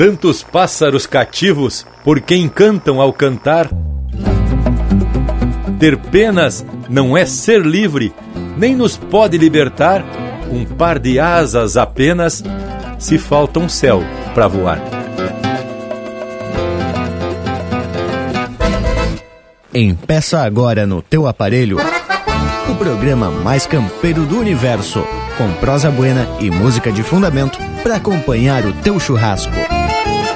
tantos pássaros cativos por quem cantam ao cantar. Ter penas não é ser livre, nem nos pode libertar um par de asas apenas se falta um céu para voar. Empeça agora no teu aparelho o programa mais campeiro do universo, com prosa buena e música de fundamento para acompanhar o teu churrasco.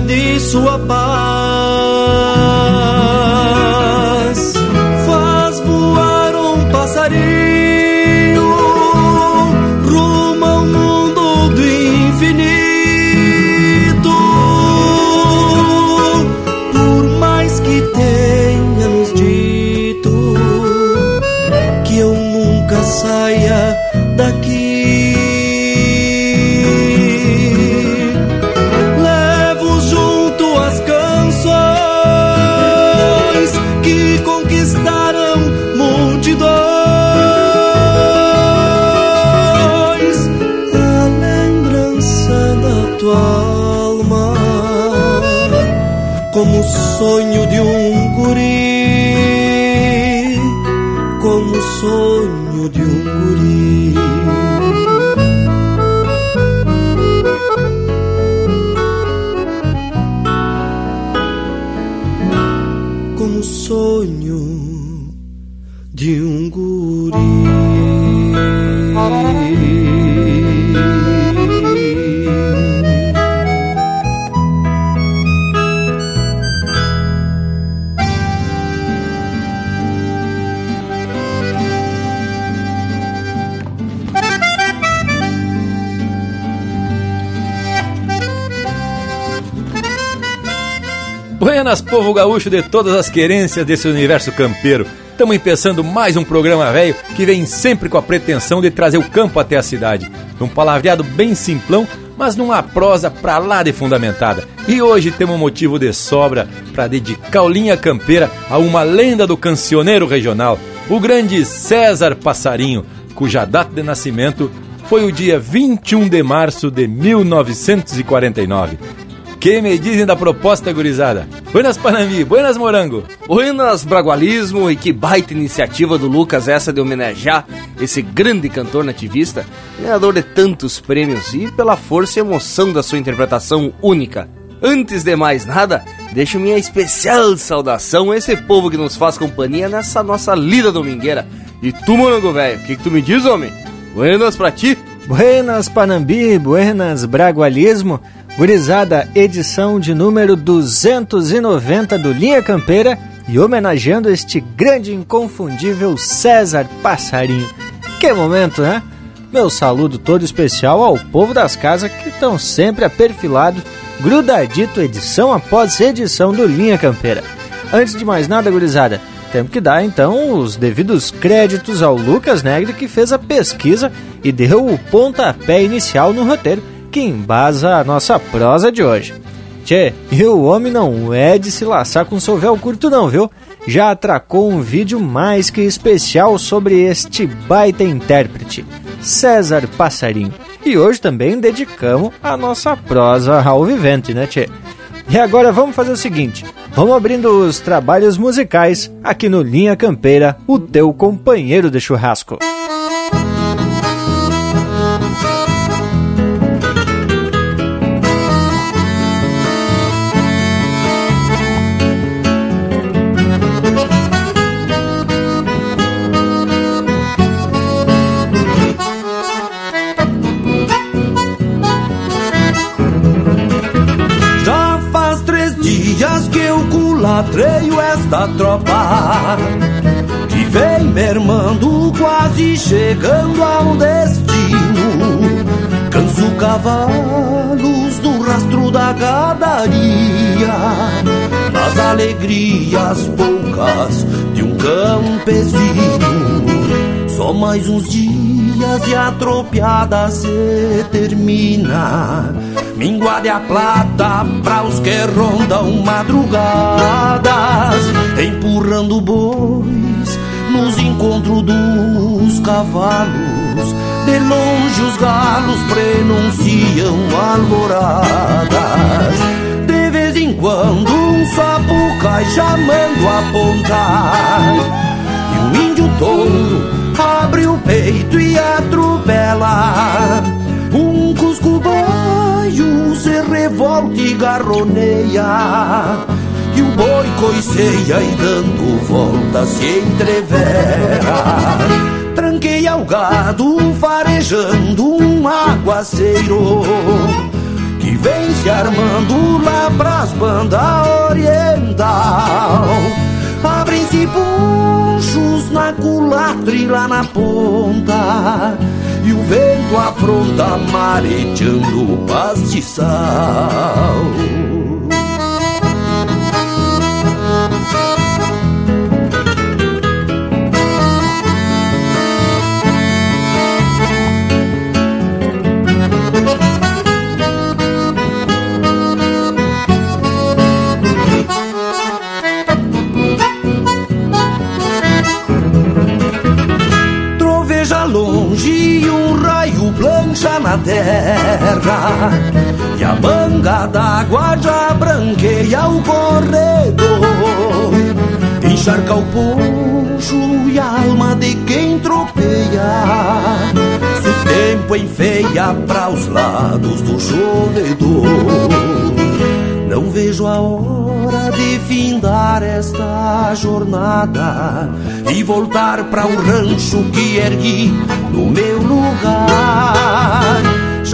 de sua paz. Gaúcho de todas as querências desse universo campeiro. Estamos empeçando mais um programa velho que vem sempre com a pretensão de trazer o campo até a cidade. Num palavreado bem simplão, mas numa prosa pra lá de fundamentada. E hoje temos um motivo de sobra para dedicar o Linha Campeira a uma lenda do cancioneiro regional, o grande César Passarinho, cuja data de nascimento foi o dia 21 de março de 1949. Que me dizem da proposta, gurizada? Buenas Panambi, buenas Morango. Buenas Bragualismo e que baita iniciativa do Lucas essa de homenagear esse grande cantor nativista, ganhador de tantos prêmios e pela força e emoção da sua interpretação única. Antes de mais nada, deixo minha especial saudação a esse povo que nos faz companhia nessa nossa lida domingueira. E tu, Morango velho, o que, que tu me diz, homem? Buenas pra ti. Buenas Panambi, buenas Bragualismo. Gurizada, edição de número 290 do Linha Campeira e homenageando este grande inconfundível César Passarinho. Que momento, né? Meu saludo todo especial ao povo das casas que estão sempre aperfilados, grudadito edição após edição do Linha Campeira. Antes de mais nada, gurizada, temos que dar então os devidos créditos ao Lucas Negre que fez a pesquisa e deu o pontapé inicial no roteiro que embasa a nossa prosa de hoje. Tchê, e o homem não é de se laçar com sovel curto não, viu? Já atracou um vídeo mais que especial sobre este baita intérprete, César Passarinho. E hoje também dedicamos a nossa prosa ao vivente, né, tchê? E agora vamos fazer o seguinte, vamos abrindo os trabalhos musicais aqui no Linha Campeira, o teu companheiro de churrasco. Esta tropa que vem mermando, quase chegando ao destino. Canso cavalos do rastro da gadaria, nas alegrias poucas de um campesino. Só mais uns dias e a tropiada se termina Minguade a plata pra os que rondam madrugadas, empurrando bois nos encontros dos cavalos. De longe os galos prenunciam alvoradas. De vez em quando um sapo cai chamando a ponta. E um índio touro abre o peito e atropela. Um cusco baio se revolta e garroneia. E o boi coiceia e dando volta se entrevera. Tranqueia o gado farejando um aguaceiro. Que vem se armando lá pras bandas oriental Abrem-se ponchos na culatra e lá na ponta e o vento afronta mareteando o pastiçal. Terra. E a manga d'água já branqueia o corredor. Encharca o poncho e a alma de quem tropeia. Se o tempo enfeia para os lados do chovedor Não vejo a hora de findar esta jornada e voltar para o rancho que ergui no meu lugar.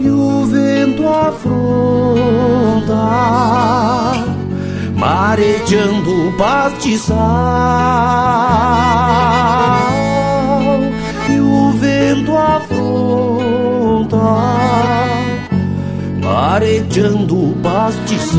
E o vento afronta Mareteando o pastiçal E o vento afronta arejando o pastiçal.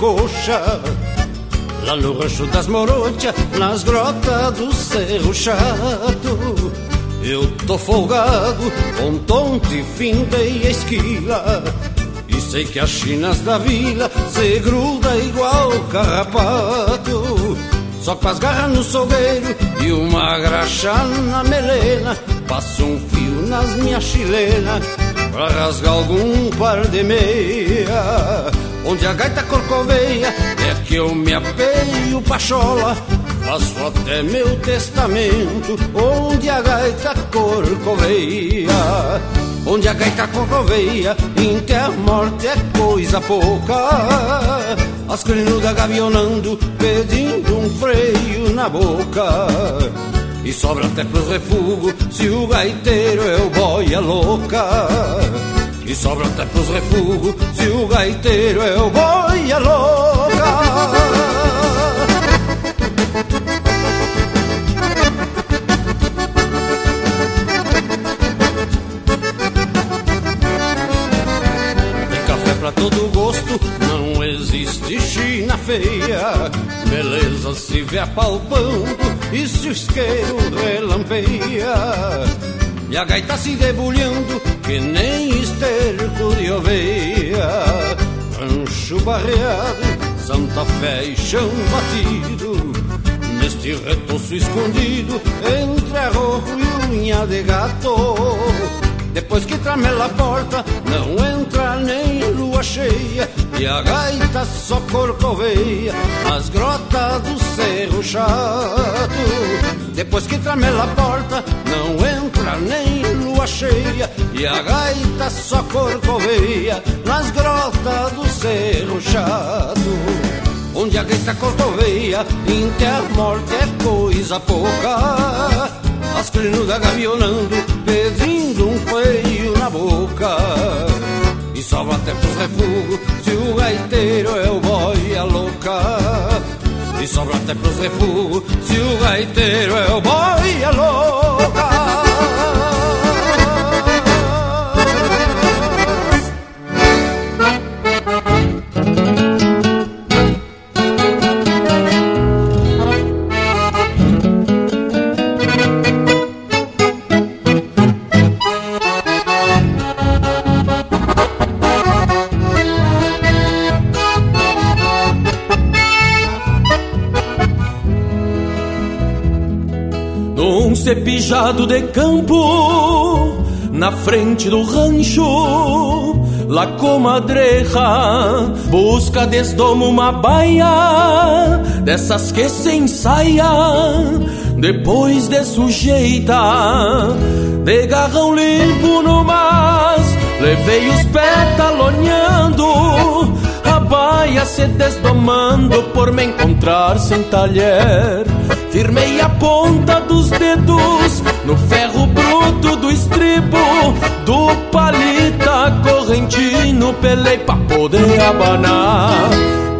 Bate-coxa Lá no rancho das Morochas, nas grotas do Cerro Chato. Eu tô folgado, com tonte, findei a esquila E sei que as chinas da vila se gruda igual carrapato. Só com as garras no sobeiro e uma graxa na melena Passo um fio nas minhas chilenas Pra rasgar algum par de meia Onde a gaita corcoveia É que eu me apeio pachola Faço até meu testamento Onde a gaita corcoveia. Onde a gaita corcoveia Em que a morte é coisa pouca. As crinudas gavionando Pedindo um freio na boca. E sobra até pros refugos se o gaiteiro é o boia louca. E sobra até pros refugos se o gaiteiro é o boia louca. Pra todo gosto, não existe China feia. Beleza se vê apalpando e se o isqueiro relampeia E a gaita se debulhando que nem esterco de oveia Rancho barreado, Santa Fé e chão batido Neste retoço escondido entre arrojo e unha de gato. Depois que tramela a porta, não entra nem lua cheia E a gaita só corcoveia nas grotas do Cerro Chato. Depois que tramela a porta, não entra nem lua cheia E a gaita só corcoveia nas grotas do Cerro Chato Onde a gaita corcoveia, morte é coisa pouca as crinudas gavionando, pedindo um feio na boca. E sobra até pros refugos, se o gaiteiro é o boia louca. E sobra até pros refugos, se o gaiteiro é o boia louca. Cepijado de campo, na frente do rancho, la comadreja busca desdomo uma baia dessas que se ensaia depois de sujeita de garrão limpo no mas levei os pés talonhando a baia se desdomando por me encontrar sem talher Firmei a ponta dos dedos no ferro bruto do estribo do palita correntino, pelei pra poder abanar.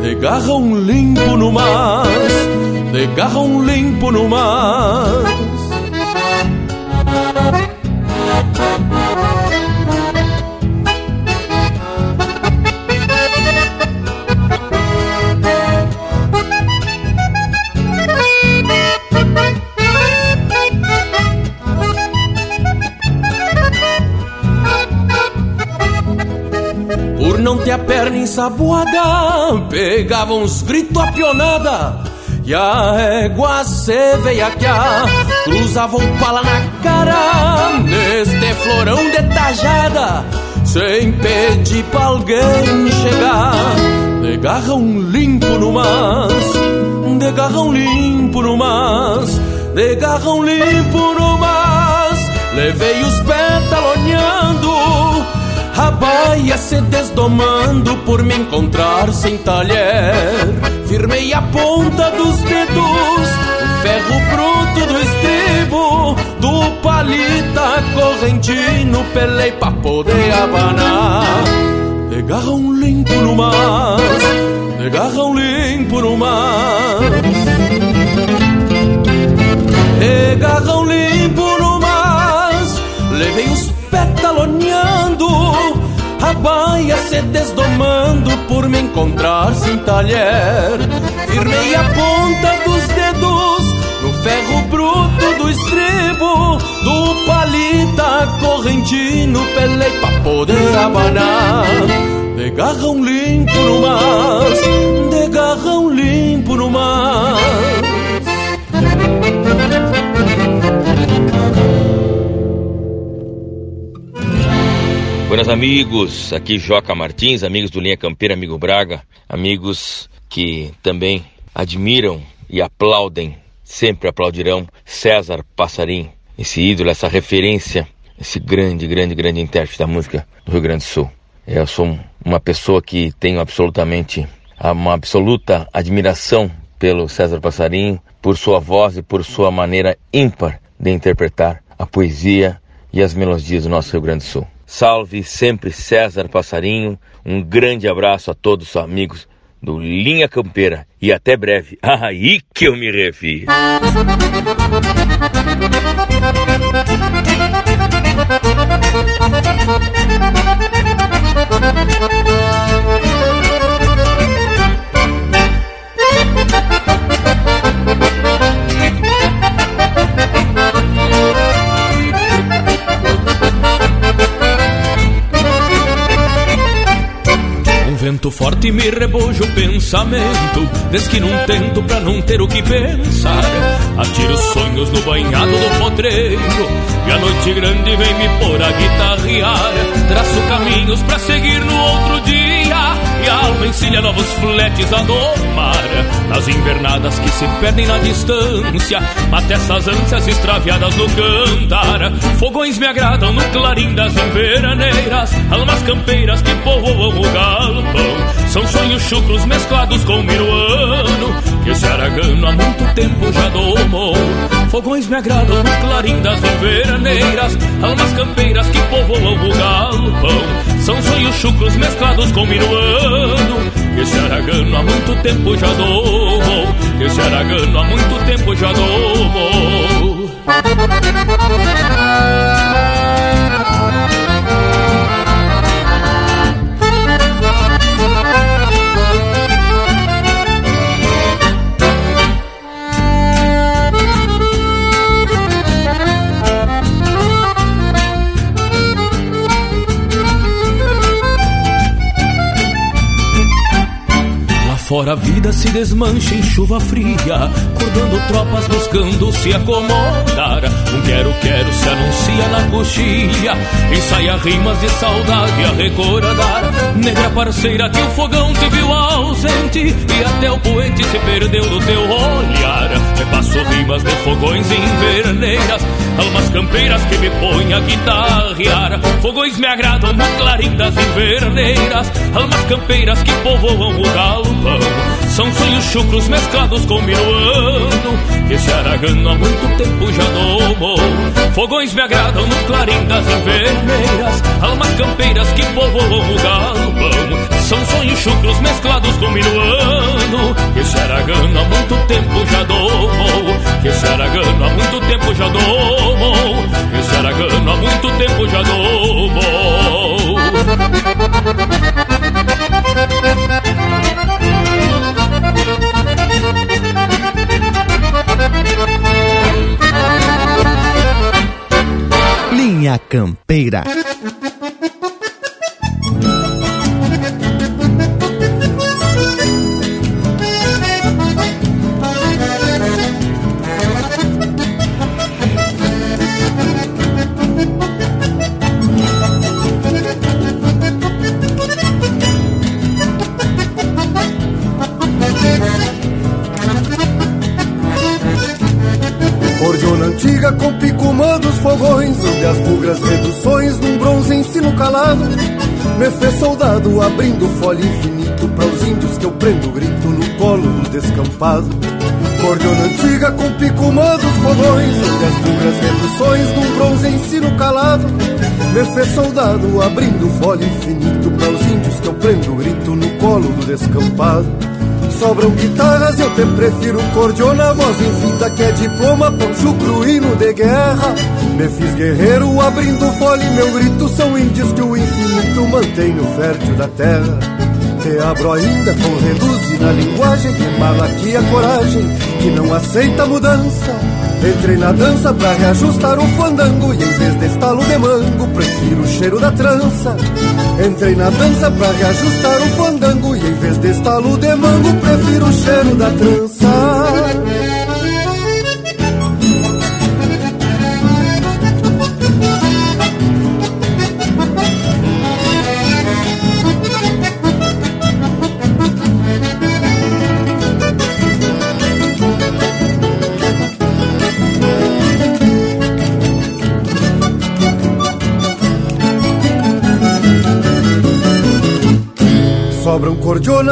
De garrão limpo no mas, de garrão limpo no mas. Ter a perna ensaboada, pegava uns gritos a. E a égua se veiaquear, cruzava um pala na cara, neste florão de tajada, sem pedir pra alguém chegar. De garrão limpo no mas, de garrão limpo no mas, de garrão limpo no mas, levei os pés a baia se desdomando por me encontrar sem talher. Firmei a ponta dos dedos, o ferro bruto do estribo, do palita correntino, pelei pra poder abanar. De garrão limpo no mas, de garrão limpo no mas. De garrão limpo no mas, levei os petaloneando, a baia se desdomando por me encontrar sem talher. Firmei a ponta dos dedos no ferro bruto do estribo, do palita correntino, pelei pra poder abanar. De garrão limpo no mas, de garrão limpo no mas. Buenas amigos, aqui Joca Martins, amigos do Linha Campeira, amigo Braga, amigos que também admiram e aplaudem, sempre aplaudirão César Passarim, esse ídolo, essa referência, esse grande, grande, grande intérprete da música do Rio Grande do Sul. Eu sou uma pessoa que tenho absolutamente, uma absoluta admiração pelo César Passarim, por sua voz e por sua maneira ímpar de interpretar a poesia e as melodias do nosso Rio Grande do Sul. Salve sempre César Passarinho. Um grande abraço a todos os amigos do Linha Campeira e até breve. Aí que eu me refiro. Vento forte me reboja o pensamento. Desde que não tento pra não ter o que pensar. Atiro sonhos no banhado do potreiro. E a noite grande vem me pôr a guitarrear. Traço caminhos pra seguir no outro dia. E a alma ensina novos fletes a domar Nas invernadas que se perdem na distância Mata essas ânsias extraviadas no cantar Fogões me agradam no clarim das inveraneiras Almas campeiras que povoam o galpão. São sonhos chucros mesclados com minuano Que esse aragano há muito tempo já domou. Fogões me agradam no clarim das veraneiras Almas campeiras que povoam o galpão. São sonhos chucros mesclados com minuano Que esse aragano há muito tempo já domou esse aragano há muito tempo já domou Afora a vida se desmancha em chuva fria, acordando tropas buscando se acomodar. Um quero-quero se anuncia na coxilha, ensaia rimas de saudade a recordar. Negra parceira que o fogão te viu ausente, e até o poente se perdeu do teu olhar. Repasso rimas de fogões inverneiras, almas campeiras que me põem a guitarrear. Fogões me agradam no clarim das inverneiras, almas campeiras que povoam o galpão. São sonhos chucros mesclados com minuano, que esse aragano há muito tempo já domou. Fogões me agradam no clarim das inverneiras, almas campeiras que povoam o galpão. Sonhos chucros mesclados com minuano, que esse aragano há muito tempo já domou. Que esse aragano há muito tempo já domou. Que esse aragano há muito tempo já domou. Linha Campeira. Abrindo folha infinito Para os índios que eu prendo grito no colo do descampado. Cordiona antiga com picumã dos fogões Onde as bugras reduções num bronze ensino calado. Me fez soldado abrindo folha infinito Para os índios que eu prendo grito no colo do descampado. Sobram guitarras, eu te prefiro cordiona Voz infinita que é diploma, pão chucro, hino de guerra Me fiz guerreiro abrindo fole Meu grito são índios que o infinito mantém no fértil da terra. Te abro ainda com reduz na linguagem Que embala aqui a coragem Que não aceita mudança. Entrei na dança pra reajustar o fandango E em vez de estalo de mango Prefiro o cheiro da trança. Entrei na dança pra reajustar o fandango E em vez de estalo de mango Prefiro o cheiro da trança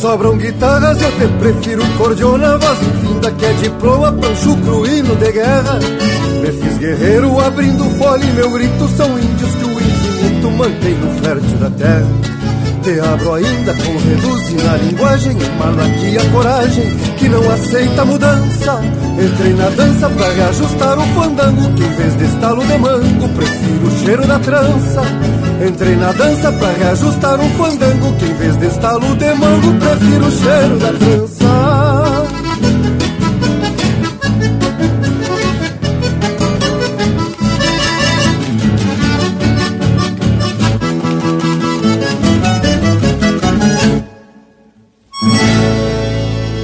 Sobram guitarras, eu te prefiro cordiona Voz infinda que é diploma, pão chucro, hino de guerra. Me fiz guerreiro abrindo folha e meu grito São índios que o infinito mantém no fértil da terra. Te abro ainda com reduz na linguagem Emano aqui a coragem que não aceita mudança. Entrei na dança pra reajustar o fandango Que em vez de estalo de mango Prefiro o cheiro da trança Entrei na dança pra reajustar o fandango Que em vez de estalo de mango Prefiro o cheiro da trança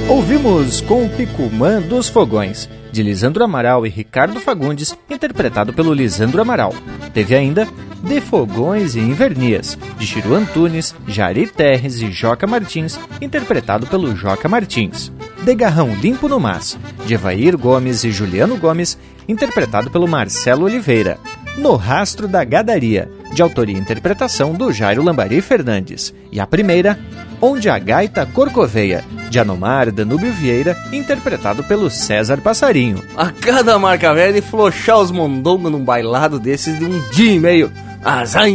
Ouvimos com o Picumã dos Fogões, de Lisandro Amaral e Ricardo Fagundes, interpretado pelo Lisandro Amaral. Teve ainda De Fogões e Invernias, de Chiru Antunes, Jari Terres e Joca Martins, interpretado pelo Joca Martins. De Garrão Limpo no Mas, de Evair Gomes e Juliano Gomes, interpretado pelo Marcelo Oliveira. No Rastro da Gadaria, de autoria e interpretação do Jairo Lambari Fernandes. E a primeira, Onde a Gaita Corcoveia, de Anomar Danúbio Vieira, interpretado pelo César Passarinho. A cada marca velha e flochar os mondongos num bailado desses de um dia e meio. Azar.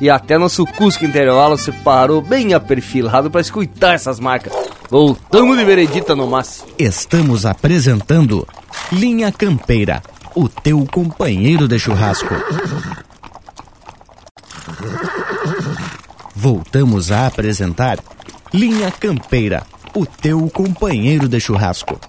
E até nosso Cusco Intervalo se parou bem aperfilado para escutar essas marcas. Voltamos de veredita no mas. Estamos apresentando Linha Campeira, o teu companheiro de churrasco. Voltamos a apresentar Linha Campeira, o teu companheiro de churrasco.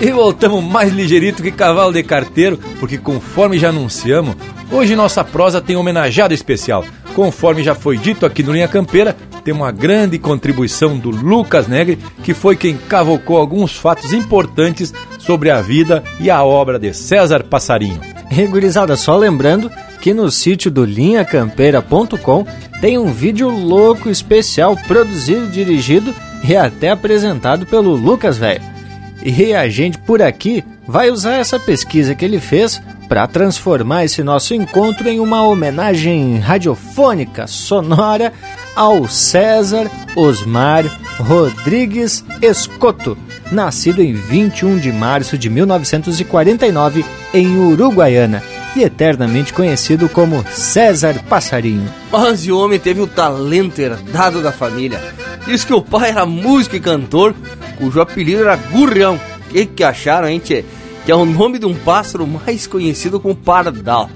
E voltamos mais ligeirito que cavalo de carteiro, porque conforme já anunciamos, hoje nossa prosa tem homenageado especial. Conforme já foi dito aqui no Linha Campeira, tem uma grande contribuição do Lucas Negre, que foi quem cavocou alguns fatos importantes sobre a vida e a obra de César Passarinho. Regurizada, só lembrando que no sítio do linhacampeira.com tem um vídeo louco especial produzido, dirigido e até apresentado pelo Lucas Velho. E a gente por aqui vai usar essa pesquisa que ele fez para transformar esse nosso encontro em uma homenagem radiofônica, sonora ao César Osmar Rodrigues Escoto, nascido em 21 de março de 1949 em Uruguaiana e eternamente conhecido como César Passarinho. Mas o homem teve o talento herdado da família. Diz que o pai era músico e cantor, cujo apelido era Gurrião. O que, que acharam, hein, tchê? Que é o nome de um pássaro mais conhecido como pardal.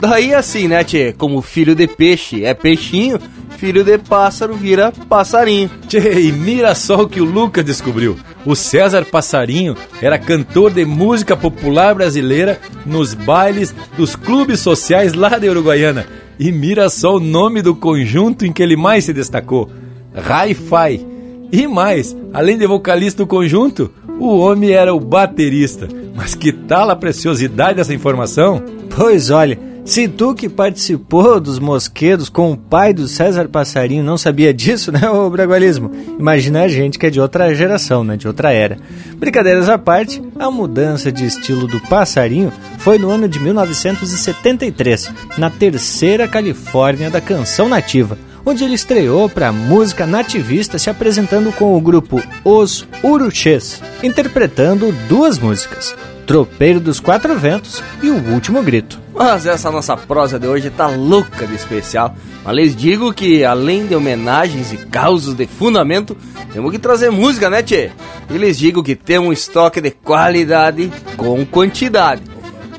Daí assim, né, tchê? Como filho de peixe é peixinho, filho de pássaro vira passarinho. Tchê, e mira só o que o Lucas descobriu. O César Passarinho era cantor de música popular brasileira nos bailes dos clubes sociais lá de Uruguaiana. E mira só o nome do conjunto em que ele mais se destacou: Hi-Fi. E mais, além de vocalista do conjunto, o homem era o baterista. Mas que tal a preciosidade dessa informação? Pois olha, se tu que participou dos mosquedos com o pai do César Passarinho não sabia disso, né, o bragualismo? Imagina a gente que é de outra geração, né, de outra era. Brincadeiras à parte, a mudança de estilo do Passarinho foi no ano de 1973, na terceira Califórnia da canção nativa, onde ele estreou para a música nativista se apresentando com o grupo Os Uruchês, interpretando duas músicas, Tropeiro dos Quatro Ventos e O Último Grito. Mas essa nossa prosa de hoje tá louca de especial. Mas lhes digo que, além de homenagens e causos de fundamento, temos que trazer música, né, tchê? E lhes digo que temos um estoque de qualidade com quantidade.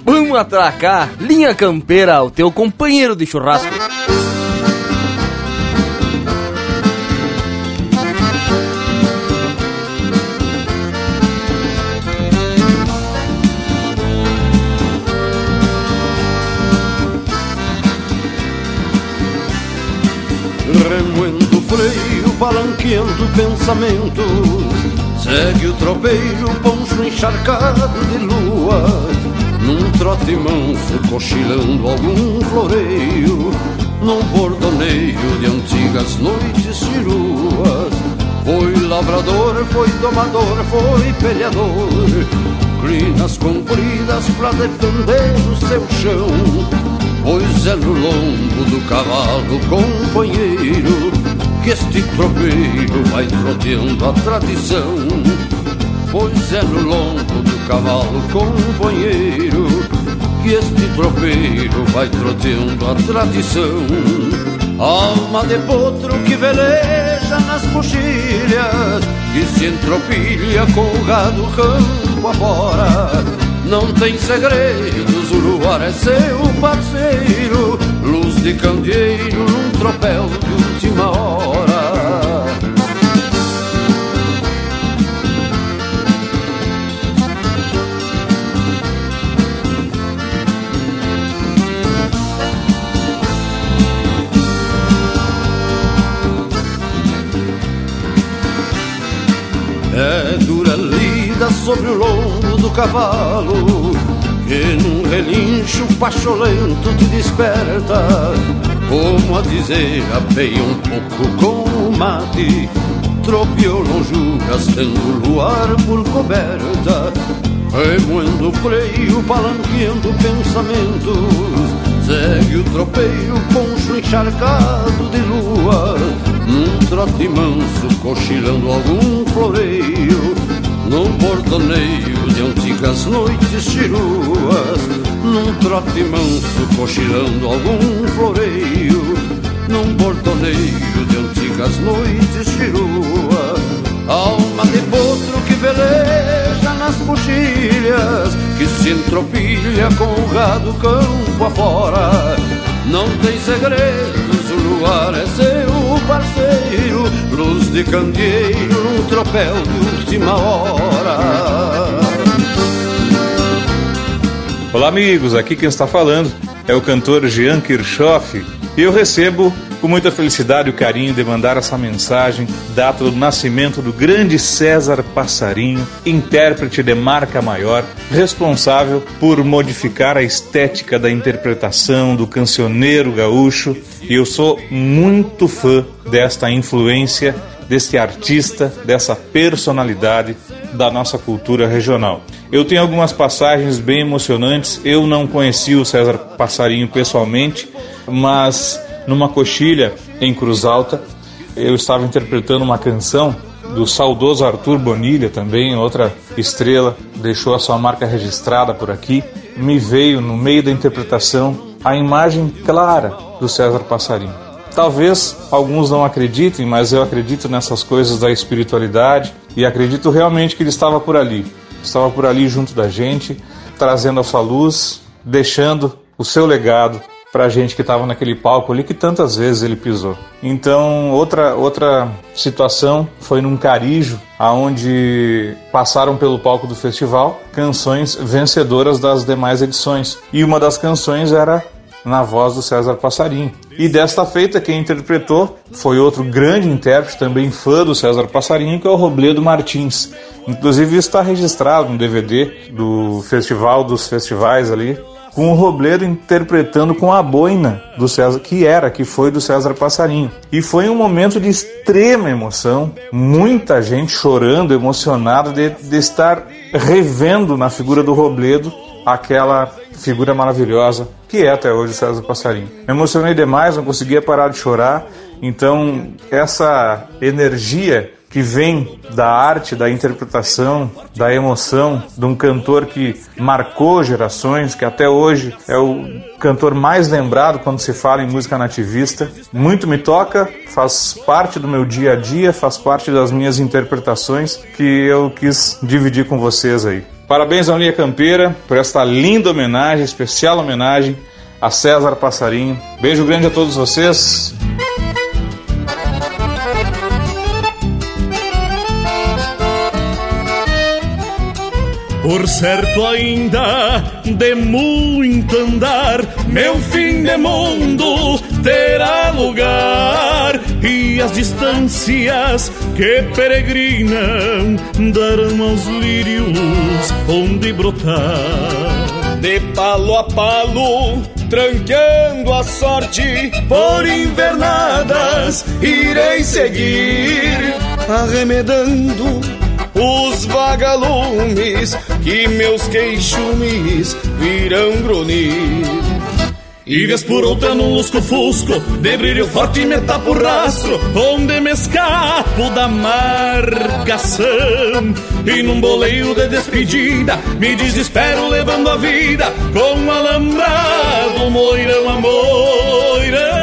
Vamos atracar Linha Campeira, o teu companheiro de churrasco. Freio, balanqueando pensamentos Segue o tropeiro, poncho encharcado de lua. Num trote manso, cochilando algum floreio. Num bordoneio de antigas noites ciruas Foi lavrador, foi domador, foi peleador. Crinas compridas pra defender o seu chão. Pois é no lombo do cavalo companheiro Que este tropeiro vai troteando a tradição. Pois é no lombo do cavalo companheiro Que este tropeiro vai troteando a tradição. Alma de potro que veleja nas coxilhas Que se entropilha com o gado campo afora. Não tem segredos, o luar é seu parceiro, luz de candeeiro num tropel de última hora. Sobre o lombo do cavalo Que num relincho pacholento te desperta Como a dizer, apeia um pouco com o mate Tropeou lonjuras, tendo luar por coberta Remoendo o freio, palanqueando pensamentos Segue o tropeiro, poncho encharcado de lua Num trote manso, cochilando algum floreio Num bordoneio de antigas noites chiruas Num trote manso, cochilando algum floreio Num bordoneio de antigas noites chiruas Alma de potro que veleja nas coxilhas Que se tropilha com o gado campo afora. Não tem segredos, o luar é seu parceiro, luz de candeeiro tropel de última hora. Olá, amigos. Aqui quem está falando é o cantor Jean Kirchhoff eu recebo com muita felicidade e carinho de mandar essa mensagem, data do nascimento do grande César Passarinho, intérprete de marca maior, responsável por modificar a estética da interpretação do cancioneiro gaúcho, e eu sou muito fã desta influência desse artista, dessa personalidade da nossa cultura regional. Eu tenho algumas passagens bem emocionantes. Eu não conheci o César Passarinho pessoalmente, mas numa coxilha em Cruz Alta, eu estava interpretando uma canção do saudoso Arthur Bonilha, também outra estrela, deixou a sua marca registrada por aqui. Me veio no meio da interpretação a imagem clara do César Passarinho. Talvez alguns não acreditem, mas eu acredito nessas coisas da espiritualidade e acredito realmente que ele estava por ali. Estava por ali junto da gente, trazendo a sua luz, deixando o seu legado para a gente que estava naquele palco ali que tantas vezes ele pisou. Então, outra outra situação foi num carijo aonde passaram pelo palco do festival canções vencedoras das demais edições. E uma das canções era na voz do César Passarinho. E desta feita, quem interpretou foi outro grande intérprete, também fã do César Passarinho, que é o Robledo Martins. Inclusive está registrado no DVD do Festival dos Festivais ali, com o Robledo interpretando com a boina do César, que era, que foi do César Passarinho. E foi um momento de extrema emoção, muita gente chorando, emocionada de, de estar revendo na figura do Robledo aquela figura maravilhosa que é até hoje o César Passarinho. Me emocionei demais, não conseguia parar de chorar, então essa energia que vem da arte, da interpretação, da emoção de um cantor que marcou gerações, que até hoje é o cantor mais lembrado quando se fala em música nativista. Muito me toca, faz parte do meu dia a dia, faz parte das minhas interpretações que eu quis dividir com vocês aí. Parabéns à Linha Campeira por esta linda homenagem, especial homenagem a César Passarinho. Beijo grande a todos vocês. Por certo ainda de muito andar, meu fim de mundo terá lugar e as distâncias que peregrinam darão aos lírios onde brotar. De palo a palo, tranqueando a sorte por invernadas, irei seguir arremedando os vagalumes que meus queixumes virão grunir. E vez por outra num lusco-fusco, de brilho forte me tapo rastro, onde me escapo da marcação. E num boleio de despedida, me desespero levando a vida, com um alambrado, moirão a moirão.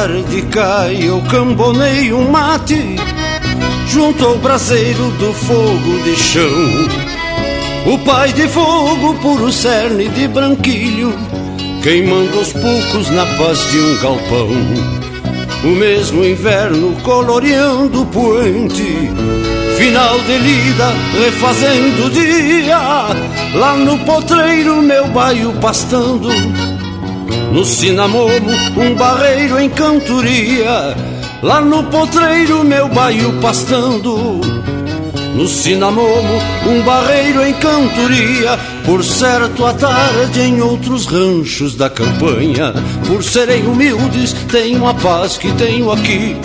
Tarde cai, eu cambonei um mate Junto ao braseiro do fogo de chão O pai de fogo, puro cerne de branquilho Queimando aos poucos na paz de um galpão O mesmo inverno coloreando o poente final de lida, refazendo o dia, lá no potreiro meu baio pastando. No cinamomo, um barreiro em cantoria, lá no potreiro meu baio pastando. No cinamomo, um barreiro em cantoria, por certo à tarde em outros ranchos da campanha. Por serem humildes, tenho a paz que tenho aqui.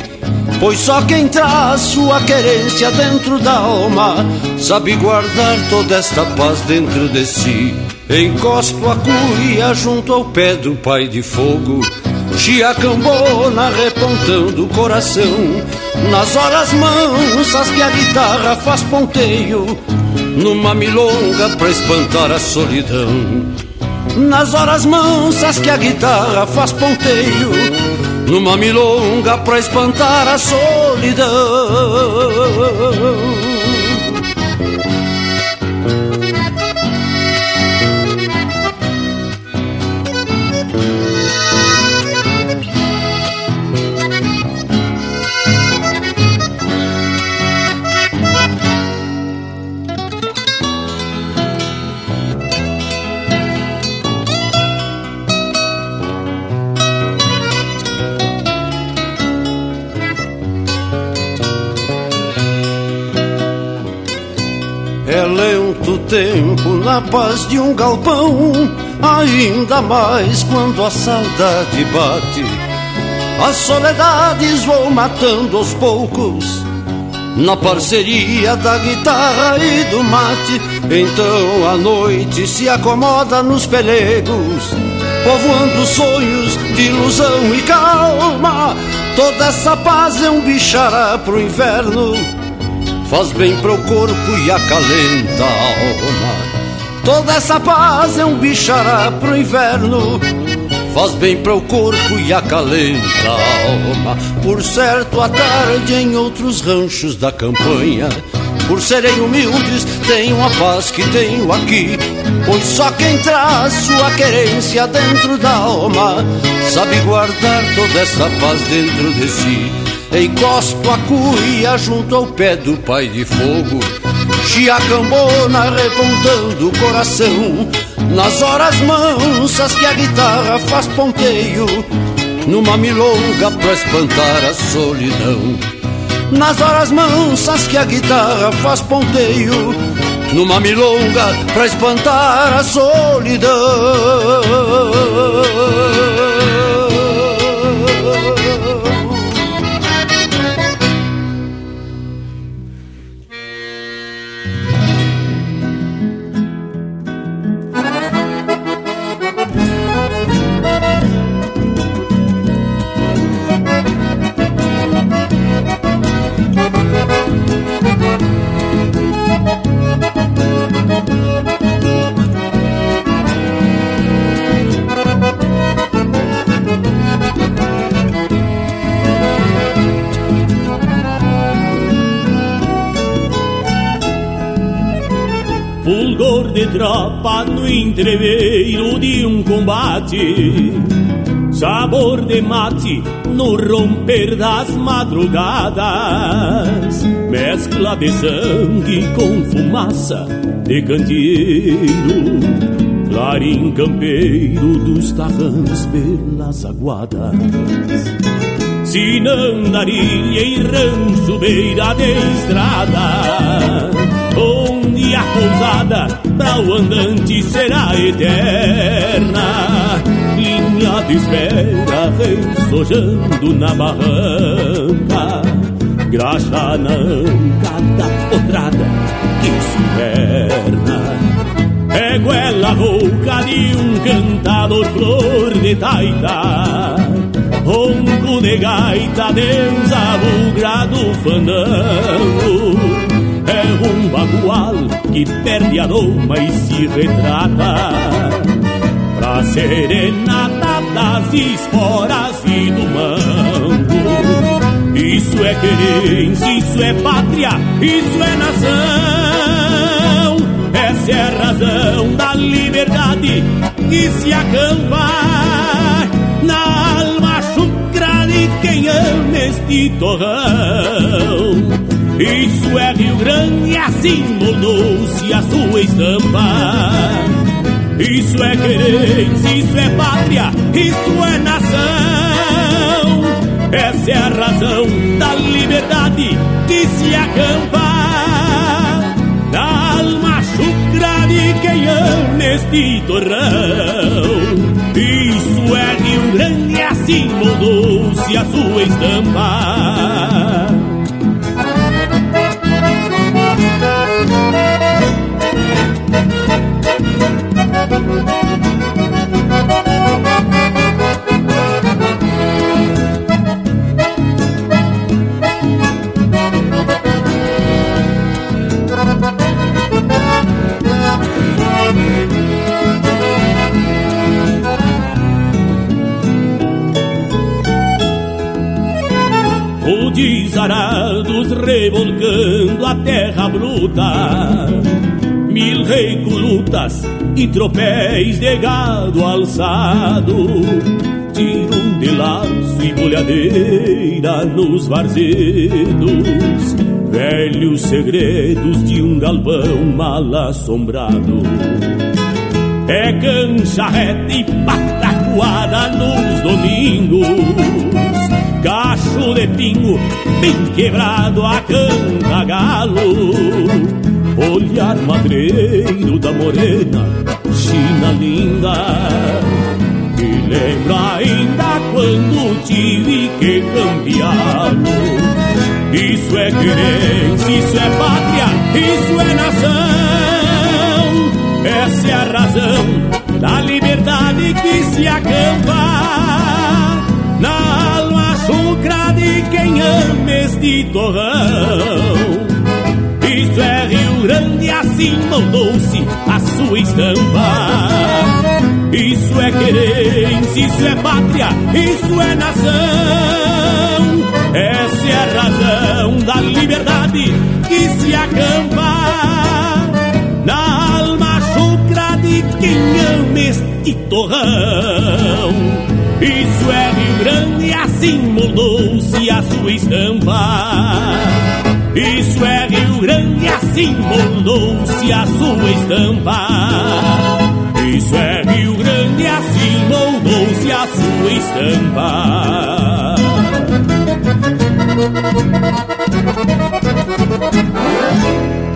Pois só quem traz sua querência dentro da alma sabe guardar toda esta paz dentro de si. Encosto a cuia junto ao pé do pai de fogo Chiacambona repontando o coração. Nas horas mansas que a guitarra faz ponteio Numa milonga pra espantar a solidão. Nas horas mansas que a guitarra faz ponteio Numa milonga pra espantar a solidão tempo na paz de um galpão, ainda mais quando a saudade bate. As soledades vou matando aos poucos, na parceria da guitarra e do mate. Então a noite se acomoda nos pelegos, povoando sonhos de ilusão e calma. Toda essa paz é um bichará pro inverno faz bem pro corpo e acalenta a alma. Toda essa paz é um bichará pro inverno, faz bem pro corpo e acalenta a alma. Por certo, à tarde em outros ranchos da campanha, por serem humildes, tenho a paz que tenho aqui. Pois só quem traz sua querência dentro da alma sabe guardar toda essa paz dentro de si. Encosto a cuia junto ao pé do pai de fogo Chiacambona repontando o coração Nas horas mansas que a guitarra faz ponteio Numa milonga pra espantar a solidão. Nas horas mansas que a guitarra faz ponteio Numa milonga pra espantar a solidão entreveiro de um combate. Sabor de mate no romper das madrugadas. Mescla de sangue com fumaça de candeeiro. Clarim campeiro dos tarrãs pelas aguadas. Sinandarilha e rancho beira de estrada a pousada para o andante será eterna. Linha de espera ressojando na barranca, graxa na anca da potrada que se inverna. É goela rouca de um cantador flor de taita, ronco de gaita, Deus abugrado fandango bagual que perde a doma e se retrata. Pra serenata das esporas e do mango. Isso é querência, isso é pátria, isso é nação. Essa é a razão da liberdade que se acampa Na alma chucra de quem ama este torrão Isso é Rio Grande, assim moldou-se a sua estampa. Isso é querência, isso é pátria, isso é nação. Essa é a razão da liberdade que se acampa na alma chucra de quem ama este torrão. Isso é Rio Grande, assim moldou-se a sua estampa. O desarados revolcando a terra bruta Mil recolutas e tropéis de gado alçado. Tiro de laço e bolhadeira nos varzedos Velhos segredos de um galpão mal assombrado. É cancha reta e patacoada nos domingos. Cacho de pingo bem quebrado a canta galo Olhar madreiro da morena, China linda. Me lembra ainda quando tive que cambiá-lo Isso é querência, isso é pátria, isso é nação. Essa é a razão da liberdade que se acampa Na alma chucra de quem ama este torrão. Isso é Rio Grande, assim moldou-se a sua estampa. Isso é querência, isso é pátria, isso é nação. Essa é a razão da liberdade que se acampa na alma chucra de quem ama este torrão. Isso é Rio Grande, assim moldou-se a sua estampa. Isso é Rio Grande, assim moldou-se a sua estampa. Isso é Rio Grande, assim moldou-se a sua estampa.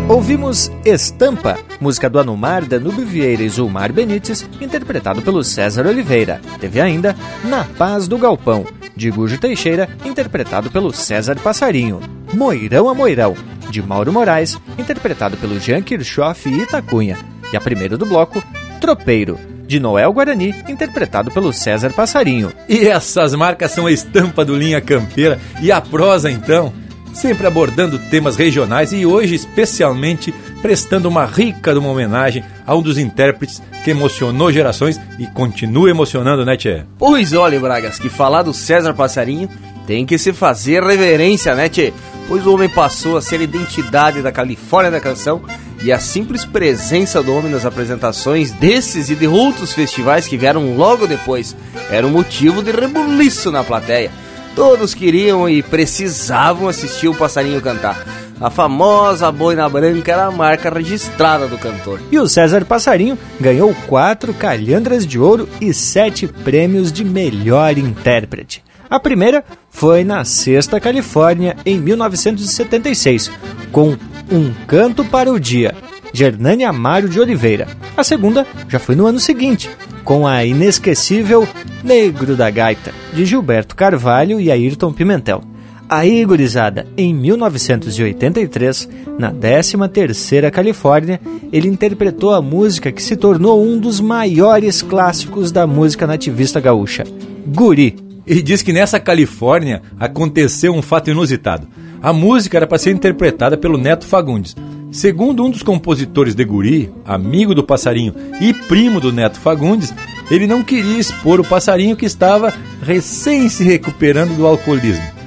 Ouvimos Estampa, música do Anumar, Danube Vieira e Zulmar Benites, interpretado pelo César Oliveira. Teve ainda Na Paz do Galpão, de Gujo Teixeira, interpretado pelo César Passarinho. Moirão a Moirão, de Mauro Moraes, interpretado pelo Jean Kirchhoff e Itacunha. E a primeira do bloco, Tropeiro, de Noel Guarani, interpretado pelo César Passarinho. E essas marcas são a estampa do Linha Campeira e a prosa então, sempre abordando temas regionais e hoje especialmente prestando uma rica uma homenagem a um dos intérpretes que emocionou gerações e continua emocionando, né, Tchê? Pois olha, Bragas, que falar do César Passarinho tem que se fazer reverência, né, Tchê? Pois o homem passou a ser a identidade da Califórnia da canção e a simples presença do homem nas apresentações desses e de outros festivais que vieram logo depois era um motivo de rebuliço na plateia. Todos queriam e precisavam assistir o passarinho cantar. A famosa boina branca era a marca registrada do cantor. E o César Passarinho ganhou quatro calhandras de ouro e sete prêmios de melhor intérprete. A primeira foi na Sexta Califórnia, em 1976, com Um Canto para o Dia, de Hernani Amaro de Oliveira. A segunda já foi no ano seguinte, com a inesquecível Negro da Gaita, de Gilberto Carvalho e Ayrton Pimentel. Aí, gurizada, em 1983, na 13ª Califórnia, ele interpretou a música que se tornou um dos maiores clássicos da música nativista gaúcha, Guri. E diz que nessa Califórnia aconteceu um fato inusitado. A música era para ser interpretada pelo Neto Fagundes. Segundo um dos compositores de Guri, amigo do passarinho e primo do Neto Fagundes, ele não queria expor o passarinho que estava recém se recuperando do alcoolismo.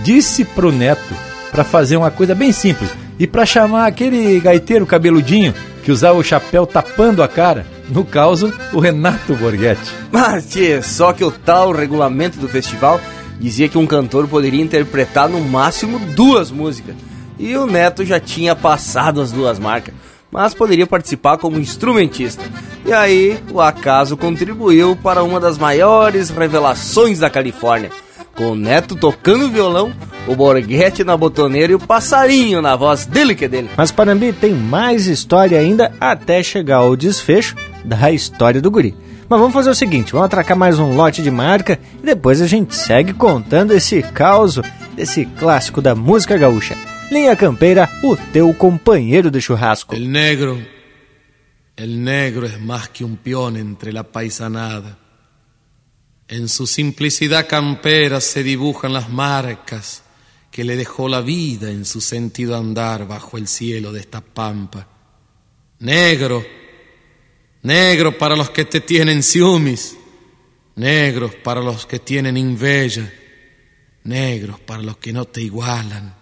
Disse pro Neto para fazer uma coisa bem simples e para chamar aquele gaiteiro cabeludinho que usava o chapéu tapando a cara, no caso, o Renato Borghetti. Mas, só que o tal regulamento do festival dizia que um cantor poderia interpretar no máximo duas músicas. e o Neto já tinha passado as duas marcas, mas poderia participar como instrumentista. E aí o acaso contribuiu para uma das maiores revelações da Califórnia, com o Neto tocando violão, o Borghetti na botoneira e o passarinho na voz dele que é dele. Mas Panambi tem mais história ainda até chegar ao desfecho da história do guri. Mas vamos fazer o seguinte, vamos atracar mais um lote de marca e depois a gente segue contando esse caos desse clássico da música gaúcha. Linha Campeira, o teu companheiro de churrasco. El negro, el negro es más que un peón entre la paisanada. En su simplicidad campera se dibujan las marcas que le dejó la vida en su sentido andar bajo el cielo de esta pampa. Negro, negro para los que te tienen ciúmis, negros para los que tienen inveja, negros para los que no te igualan.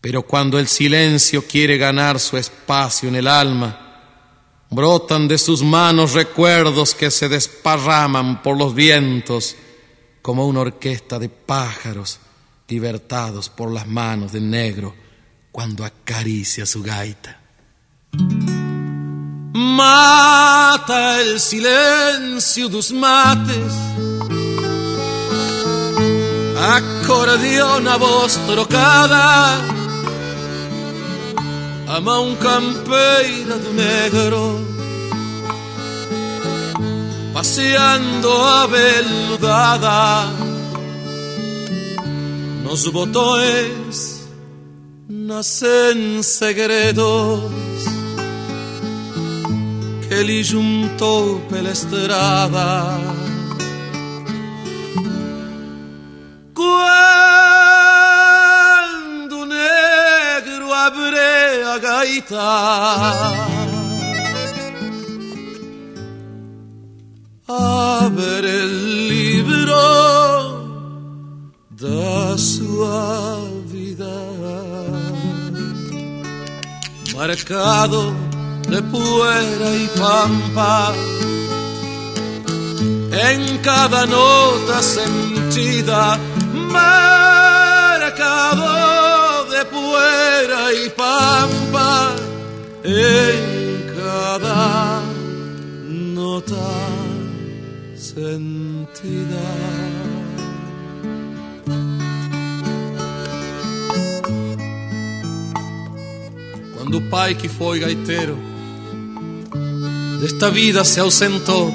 Pero cuando el silencio quiere ganar su espacio en el alma, brotan de sus manos recuerdos que se desparraman por los vientos como una orquesta de pájaros libertados por las manos del negro cuando acaricia su gaita. Mata el silencio dos mates, acordeona voz trocada, a mão campeira do negro, passeando abeludada nos botões nascem segredos que ele juntou pela estrada. Negro abre a gaita, abre el libro da sua vida, marcado de puera y pampa, en cada nota sentida, marcado y pampa, en cada nota sentida. Quando o pai que foi gaiteiro desta vida se ausentou,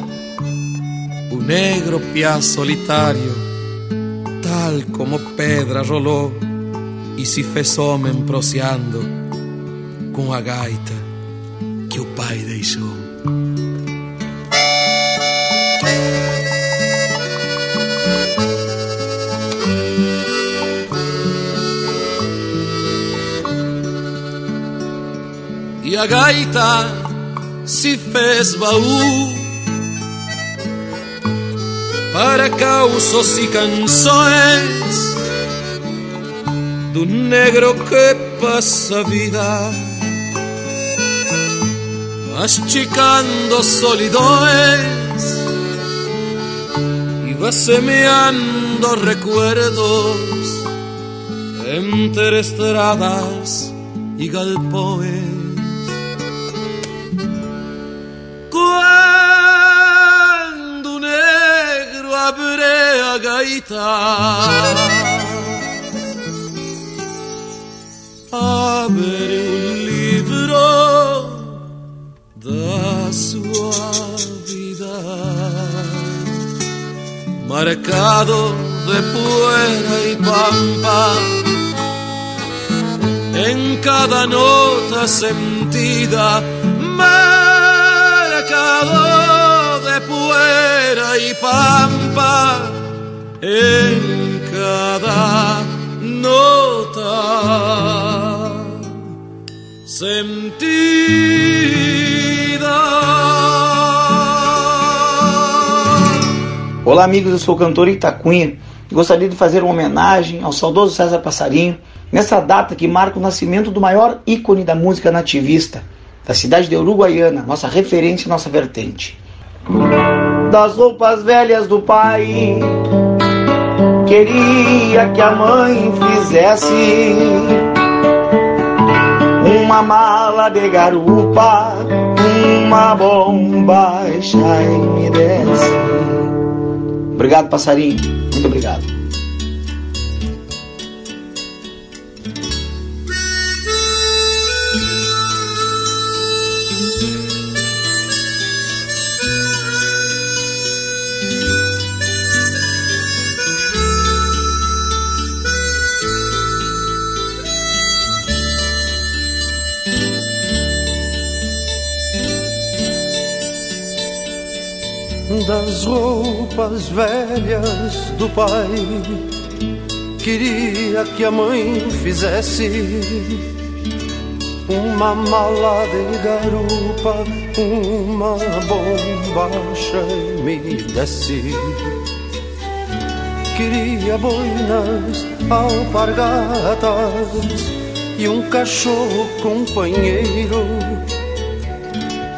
o negro piá solitário, tal como pedra rolou e se fez homem proseando com a gaita que o pai deixou. E a gaita se fez baú para causos e canções do negro que passa a vida masticando solidões e va semeando recuerdos entre estradas e galpões. Quando o negro abre a gaita, abre o livro da sua vida, marcado de puera y pampa, en cada nota sentida, marcado de puera y pampa, en cada nota sentida. Olá, amigos. Eu sou o cantor Itacunha e gostaria de fazer uma homenagem ao saudoso César Passarinho nessa data que marca o nascimento do maior ícone da música nativista, da cidade de Uruguaiana, nossa referência nossa vertente. Das roupas velhas do pai, queria que a mãe fizesse uma mala de garupa, uma bomba e me desce. Obrigado, passarinho. Muito obrigado. Das roupas velhas do pai. Queria que a mãe fizesse uma mala de garupa, uma bombacha e me desse. Queria boinas, alpargatas e um cachorro companheiro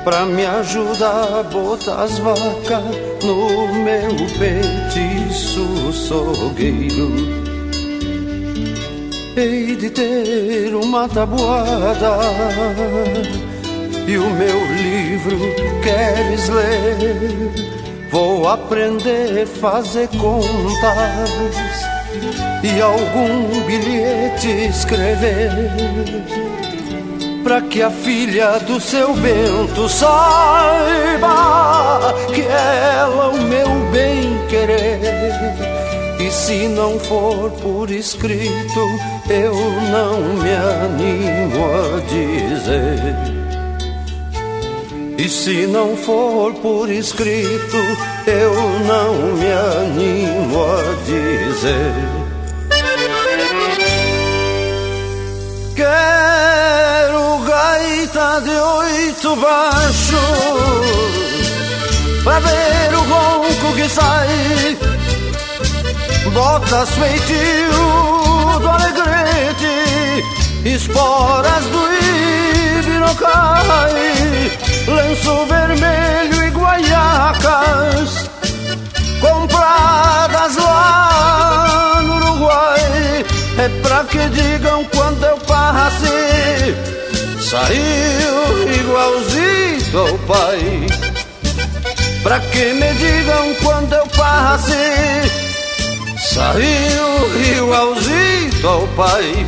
pra me ajudar a botar as vacas no meu petiço sogueiro. Hei de ter uma tabuada e o meu livro queres ler? Vou aprender a fazer contas e algum bilhete escrever para que a filha do seu Bento saiba que ela o meu bem querer. E se não for por escrito, eu não me animo a dizer. E se não for por escrito, eu não me animo a dizer. Quero gaita de oito baixos Pra ver o ronco que sai. Botas feitio do alegrete Esporas do ibirocai Lenço vermelho e guaiacas Compradas lá no Uruguai. É pra que digam quando eu passe Saiu igualzinho ao pai. Pra que me digam quando eu passe Saiu igualzinho ao pai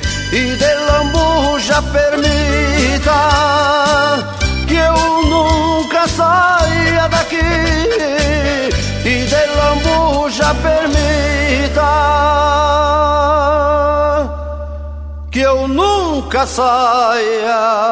E de lambuja permita Que eu nunca saia daqui. E de lambuja permita Que eu nunca saia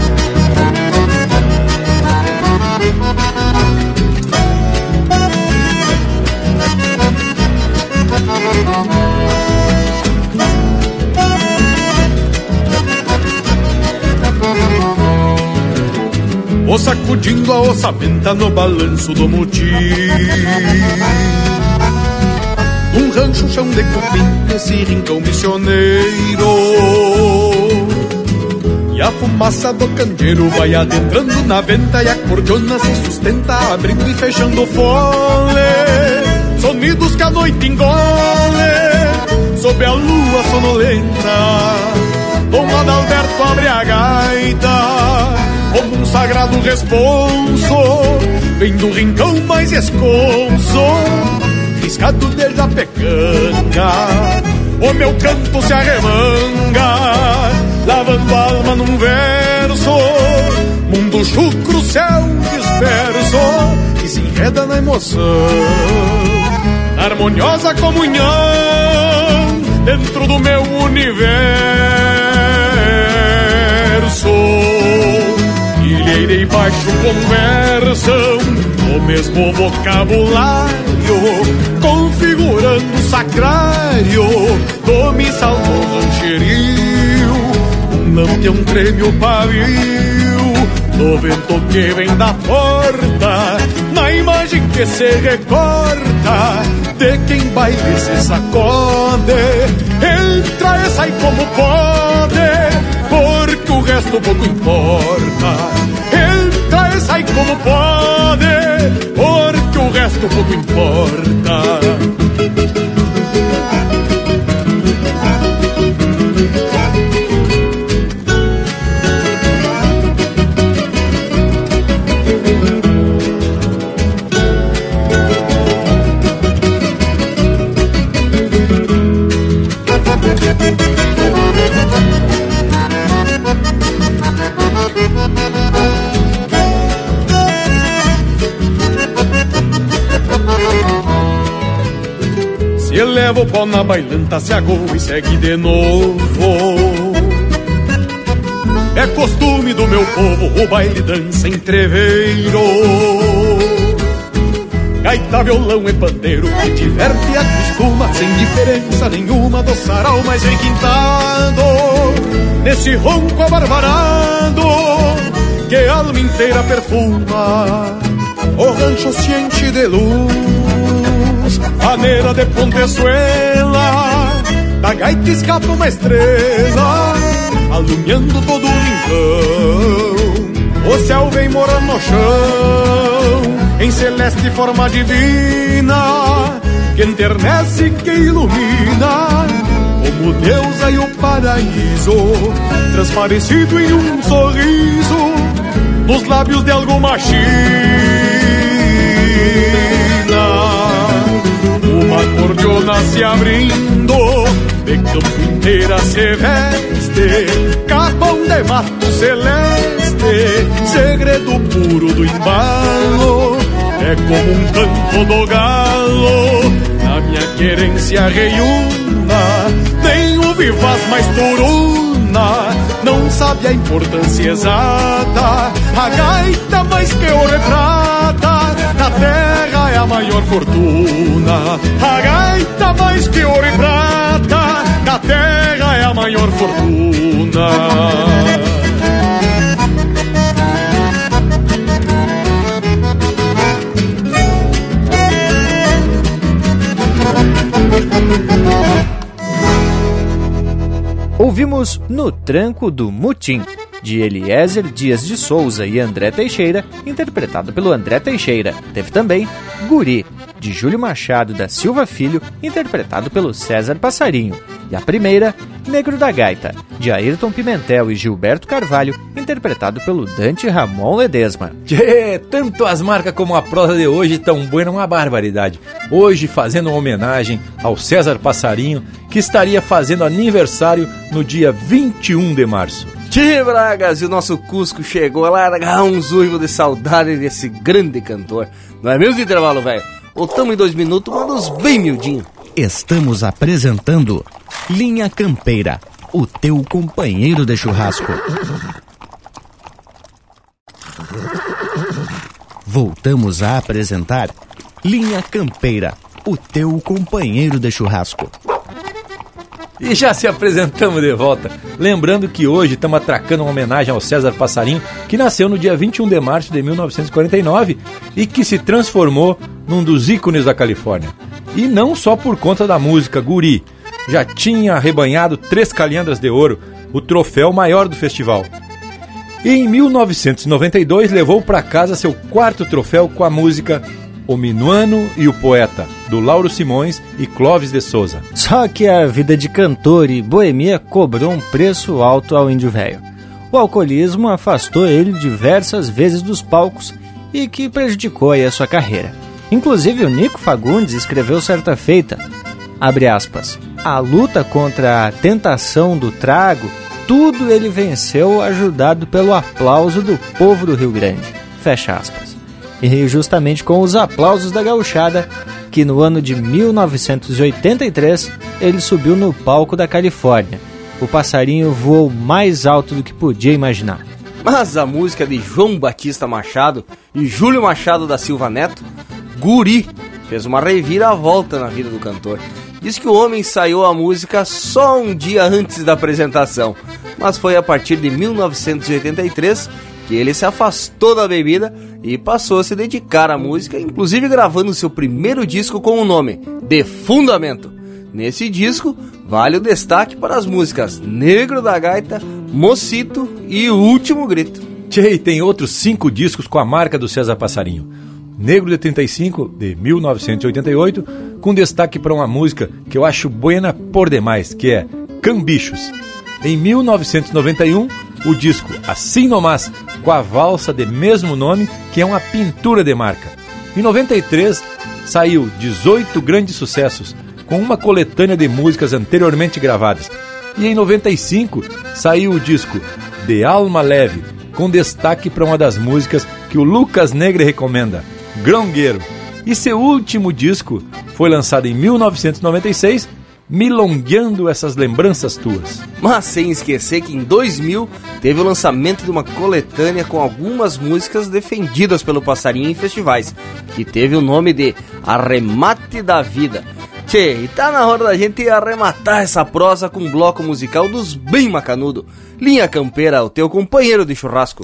O sacudindo a ossamenta no balanço do motim Um rancho, chão de cupim, esse rincão missioneiro. E a fumaça do candeeiro vai adentrando na venta E a cordiona se sustenta, abrindo e fechando fole. Sonidos que a noite engole, sob a lua sonolenta. Dom Adalberto abre a gaita como um sagrado responso Vem do rincão mais esconso Riscado de japecanga O meu canto se arremanga Lavando a alma num verso. Mundo chucro, céu disperso Que se enreda na emoção. Harmoniosa comunhão Dentro do meu universo Ilheira e baixo conversam o mesmo vocabulário, configurando o sacrário do missal do rancherio. Um lampião treme o pavio, no vento que vem da porta, na imagem que se recorta de quem baile se sacode. Entra e sai como pode, porque o resto pouco importa. Sai como pode, porque o resto pouco importa. Se eleva o pau na bailanta, se agou e segue de novo. É costume do meu povo o baile dança em treveiro. Gaita, violão e pandeiro que diverte e acostuma sem diferença nenhuma do sarau mais requintado. Nesse ronco abarbarado que a alma inteira perfuma. O rancho se enche de luz, maneira de pontezuela. Da gaita escapa uma estrela, alumiando todo o rincão. O céu vem morando no chão, em celeste forma divina, que enternece e que ilumina, como Deus e o paraíso, transparecido em um sorriso, nos lábios de alguma china. Cordiona se abrindo, de campo inteira se veste, capão de mato celeste, segredo puro do embalo, é como um canto do galo, na minha querência reiúna, nem o vivaz mais turuna, não sabe a importância exata, a gaita mais que ouro e prata, na terra é a maior fortuna, a gaita mais que ouro e prata, na terra é a maior fortuna. Ouvimos No Tranco do Mutim, de Eliezer Dias de Souza e André Teixeira, interpretado pelo André Teixeira. Teve também Guri, de Júlio Machado da Silva Filho, interpretado pelo César Passarinho. E a primeira, Negro da Gaita, de Ayrton Pimentel e Gilberto Carvalho, interpretado pelo Dante Ramon Ledesma. Tchê, tanto as marcas como a prosa de hoje tão boa, uma barbaridade. Hoje fazendo uma homenagem ao César Passarinho, que estaria fazendo aniversário no dia 21 de março. Tchê, Bragas, e o nosso Cusco chegou a largar um uivos de saudade desse grande cantor. Não é mesmo, intervalo, velho? Ou tamo em dois minutos, mandos bem miudinho. Estamos apresentando Linha Campeira, o teu companheiro de churrasco. Voltamos a apresentar Linha Campeira, o teu companheiro de churrasco. E já se apresentamos de volta. Lembrando que hoje estamos atracando uma homenagem ao César Passarinho, que nasceu no dia 21 de março de 1949 e que se transformou num dos ícones da Califórnia. E não só por conta da música Guri, já tinha arrebanhado três calhandras de ouro, o troféu maior do festival. E em 1992 levou para casa seu quarto troféu com a música O Minuano e o Poeta, do Lauro Simões e Clóvis de Souza. Só que a vida de cantor e boemia cobrou um preço alto ao índio velho. O alcoolismo afastou ele diversas vezes dos palcos e que prejudicou a sua carreira. Inclusive o Nico Fagundes escreveu certa feita, abre aspas, a luta contra a tentação do trago, tudo ele venceu ajudado pelo aplauso do povo do Rio Grande. Fecha aspas. E justamente com os aplausos da gauchada, que no ano de 1983 ele subiu no palco da Califórnia. O passarinho voou mais alto do que podia imaginar. Mas a música de João Batista Machado e Júlio Machado da Silva Neto, Guri, fez uma reviravolta na vida do cantor. Diz que o homem ensaiou a música só um dia antes da apresentação, mas foi a partir de 1983 que ele se afastou da bebida e passou a se dedicar à música, inclusive gravando seu primeiro disco com o nome De Fundamento. Nesse disco, vale o destaque para as músicas Negro da Gaita, Mocito e O Último Grito. Tchê, tem outros cinco discos com a marca do César Passarinho. Negro de 35, de 1988, com destaque para uma música que eu acho buena por demais, que é Cambichos. Em 1991, o disco Assim Nomás, com a valsa de mesmo nome, que é uma pintura de marca. Em 93, saiu 18 grandes sucessos, com uma coletânea de músicas anteriormente gravadas. E em 95, saiu o disco De Alma Leve, com destaque para uma das músicas que o Lucas Negre recomenda, Grongueiro. E seu último disco foi lançado em 1996, milongueando essas lembranças tuas. Mas sem esquecer que em 2000 teve o lançamento de uma coletânea com algumas músicas defendidas pelo Passarinho em festivais, que teve o nome de Arremate da Vida. Tchê, e tá na hora da gente arrematar essa prosa com um bloco musical dos bem macanudo. Linha Campeira, o teu companheiro de churrasco.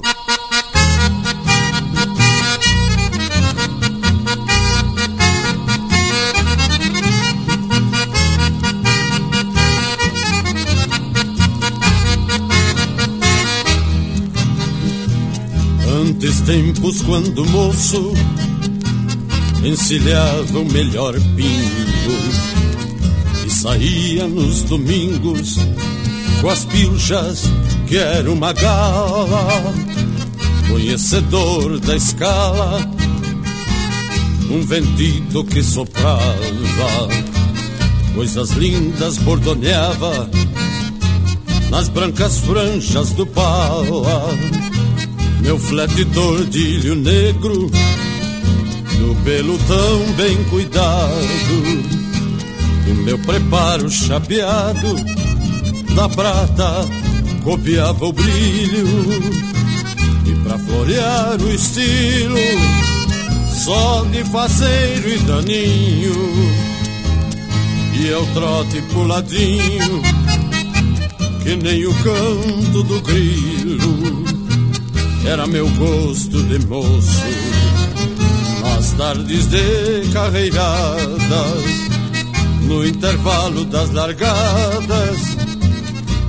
Antes tempos quando moço encilhava o melhor pingo e saía nos domingos com as pilchas que era uma gala, conhecedor da escala, um ventito que soprava, coisas lindas bordoneava nas brancas franjas do pala, meu flete tordilho negro no pelo tão bem cuidado, do meu preparo chapeado, da prata copiava o brilho, e pra florear o estilo, só de faceiro e daninho, e eu trote puladinho, que nem o canto do grilo, era meu gosto de moço. Nas tardes de carreiradas, no intervalo das largadas,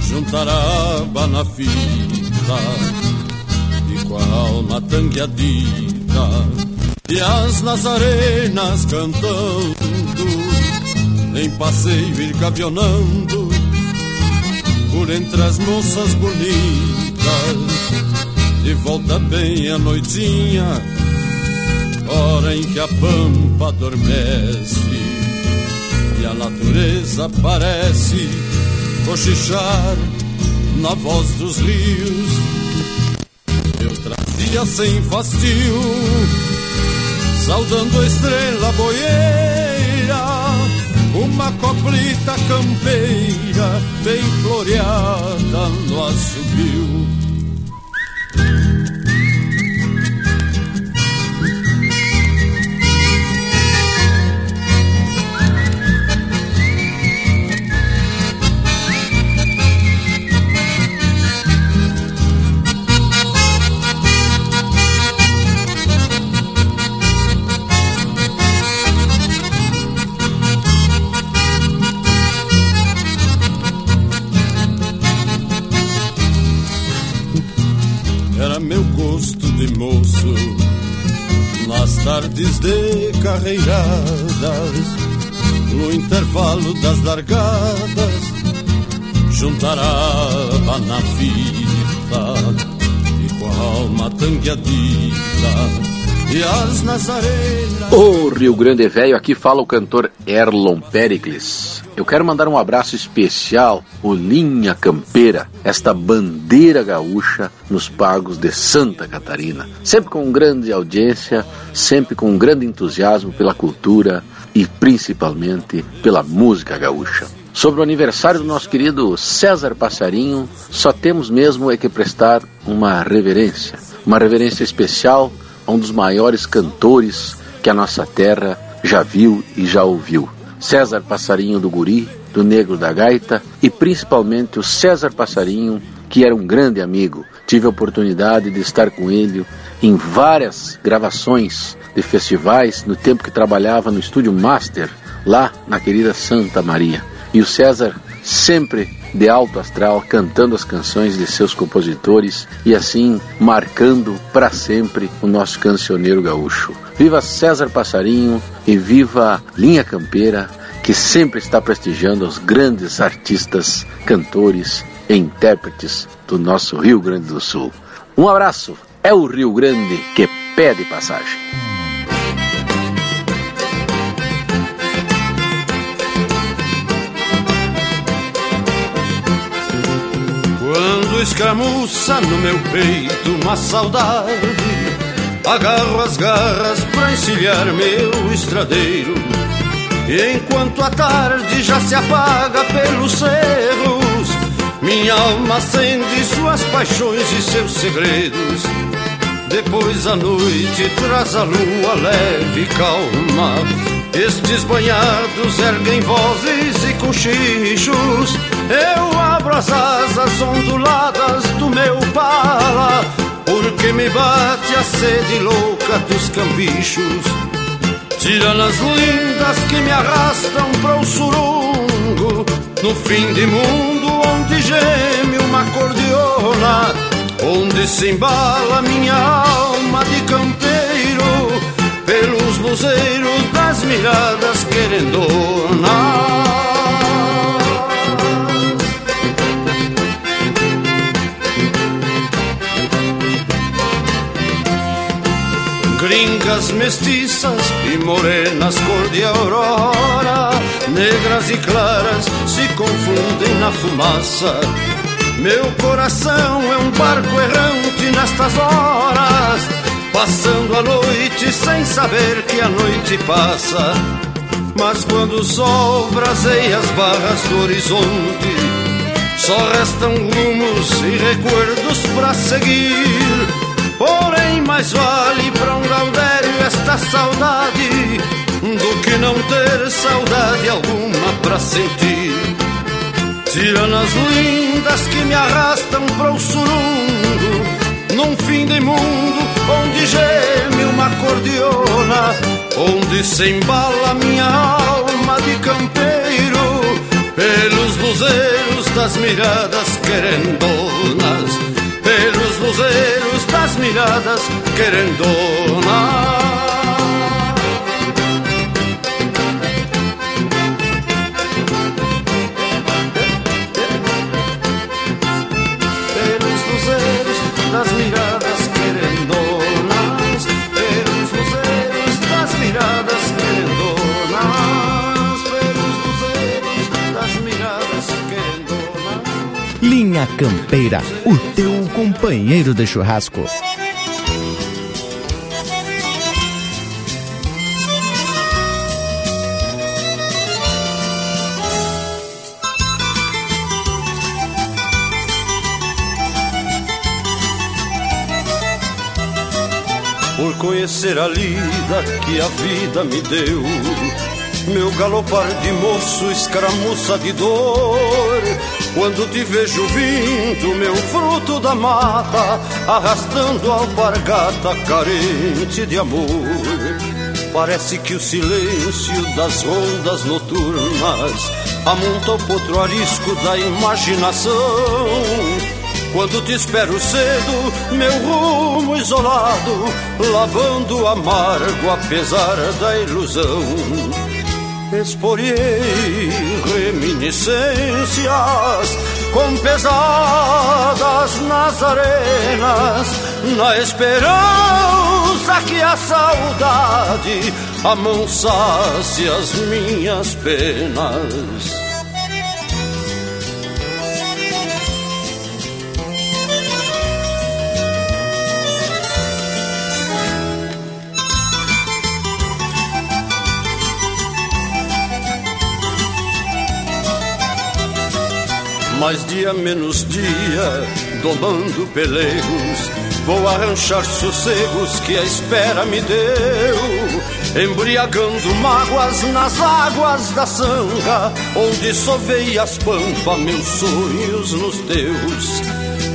juntar a na fita e com a alma tangueadita, e as nazarenas cantando, em passeio ir gavionando, por entre as moças bonitas, de volta bem a noitinha hora em que a pampa adormece e a natureza parece cochichar na voz dos rios. Eu trazia sem fastio, saudando a estrela boieira, uma coplita campeira bem floreada no assobio. Tardes de carreiradas, no intervalo das largadas, juntará na fita e com a alma tangueadita e. Ô Rio Grande Velho, aqui fala o cantor Erlon Pericles. Eu quero mandar um abraço especial, o Linha Campeira, esta bandeira gaúcha nos pagos de Santa Catarina. Sempre com grande audiência, sempre com grande entusiasmo pela cultura e principalmente pela música gaúcha. Sobre o aniversário do nosso querido César Passarinho, só temos mesmo é que prestar uma reverência, uma reverência especial a um dos maiores cantores que a nossa terra já viu e já ouviu. César Passarinho do Guri, do Negro da Gaita e principalmente o César Passarinho, que era um grande amigo. Tive a oportunidade de estar com ele em várias gravações de festivais no tempo que trabalhava no estúdio Master, lá na querida Santa Maria. E o César sempre de alto astral, cantando as canções de seus compositores e assim marcando para sempre o nosso cancioneiro gaúcho. Viva César Passarinho e viva Linha Campeira, que sempre está prestigiando os grandes artistas, cantores e intérpretes do nosso Rio Grande do Sul. Um abraço, é o Rio Grande que pede passagem. Escramuça no meu peito uma saudade, agarro as garras pra encilhar meu estradeiro. E enquanto a tarde já se apaga pelos cerros, minha alma acende suas paixões e seus segredos. Depois a noite traz a lua leve e calma. Estes banhados erguem vozes e cochichos. Eu abro as asas onduladas do meu pala, porque me bate a sede louca dos cambichos. Tiranas lindas que me arrastam para o surungo, no fim de mundo onde geme uma cordiona, onde se embala minha alma de campeiro, pelos luzeiros das miradas querendonas. Gringas mestiças e morenas cor de aurora, negras e claras se confundem na fumaça. Meu coração é um barco errante nestas horas, passando a noite sem saber que a noite passa. Mas quando o sol braseia as barras do horizonte, só restam rumos e recuerdos para seguir. Porém, mais vale para um gaudério esta saudade do que não ter saudade alguma para sentir. Tiranas lindas que me arrastam para o surungo, num fim de mundo onde geme uma cordiona, onde se embala minha alma de campeiro, pelos luzeiros das miradas querendonas miradas querendonas. Pelos luzeiros das miradas querendonas, pelos luzeiros das miradas querendonas, pelos luzeiros das miradas querendonas. Linha Campeira, o teu companheiro de churrasco. Conhecer a lida que a vida me deu. Meu galopar de moço, escaramuça de dor. Quando te vejo vindo, meu fruto da mata, arrastando a alpargata carente de amor. Parece que o silêncio das rondas noturnas amonta o potro arisco da imaginação Quando te espero cedo, meu rumo isolado, lavando amargo apesar da ilusão. Esporiei reminiscências com pesadas nas arenas, na esperança que a saudade amansasse as minhas penas. Mais dia menos dia, domando pelegos, vou arranchar sossegos que a espera me deu. Embriagando mágoas nas águas da sanga, onde sovei as pampas meus sonhos nos teus.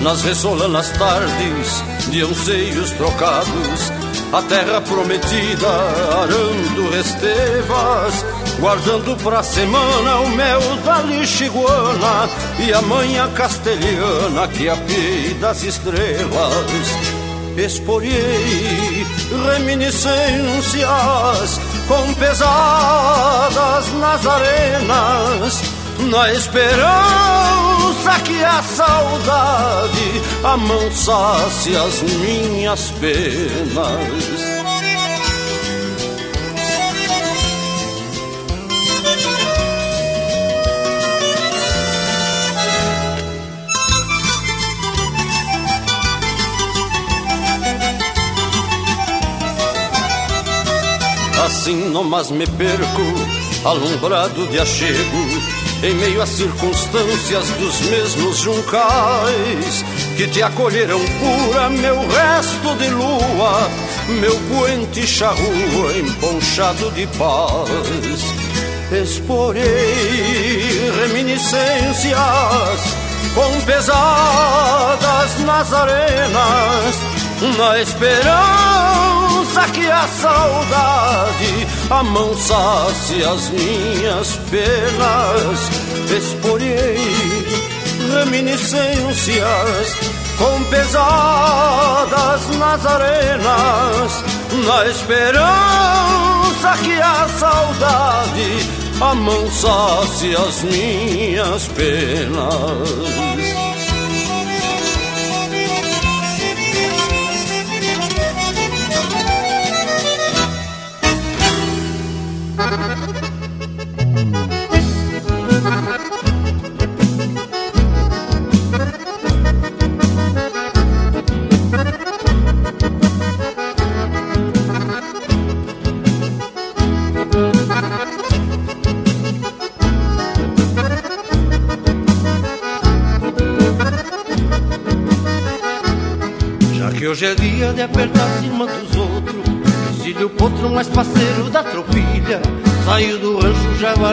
Nas ressolanas tardes de anseios trocados, a terra prometida arando restevas guardando pra semana o mel da lixiguana e a manha castelhana que apei das estrelas. Esporiei reminiscências com pesadas nas arenas, na esperança que a saudade amansasse as minhas penas. Assim nomás me perco, alumbrado de achego, em meio às circunstâncias dos mesmos juncais que te acolheram pura, meu resto de lua, meu puente charrua emponchado de paz. Exporei reminiscências com pesadas nas arenas, na esperança que a saudade amansasse as minhas penas. Exporei reminiscências com pesadas nas arenas, na esperança que a saudade amansasse as minhas penas.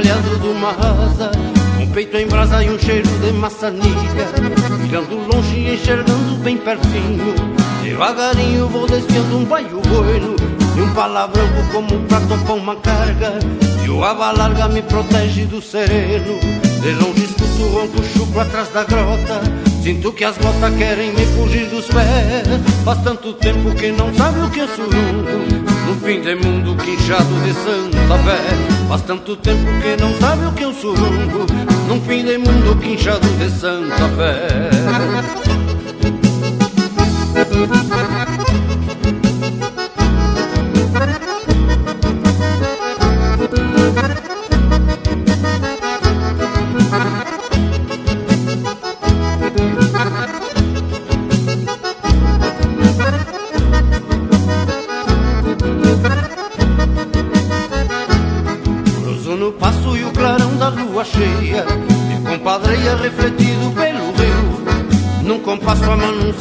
Valhado de uma rasa Um peito em brasa e um cheiro de maçanilha Mirando longe e enxergando bem pertinho. Devagarinho vou desfiando um baio bueno. E um palavrão como pra topar uma carga. E o aba larga me protege do sereno. De longe escuto o ronco chucro atrás da grota Sinto que as botas querem me fugir dos pés. Faz tanto tempo que não sabe o que é surungo No fim de mundo quinchado de Santa Fé. Faz tanto tempo que não sabe o que é um surungo Num fim de mundo quinchado de Santa Fé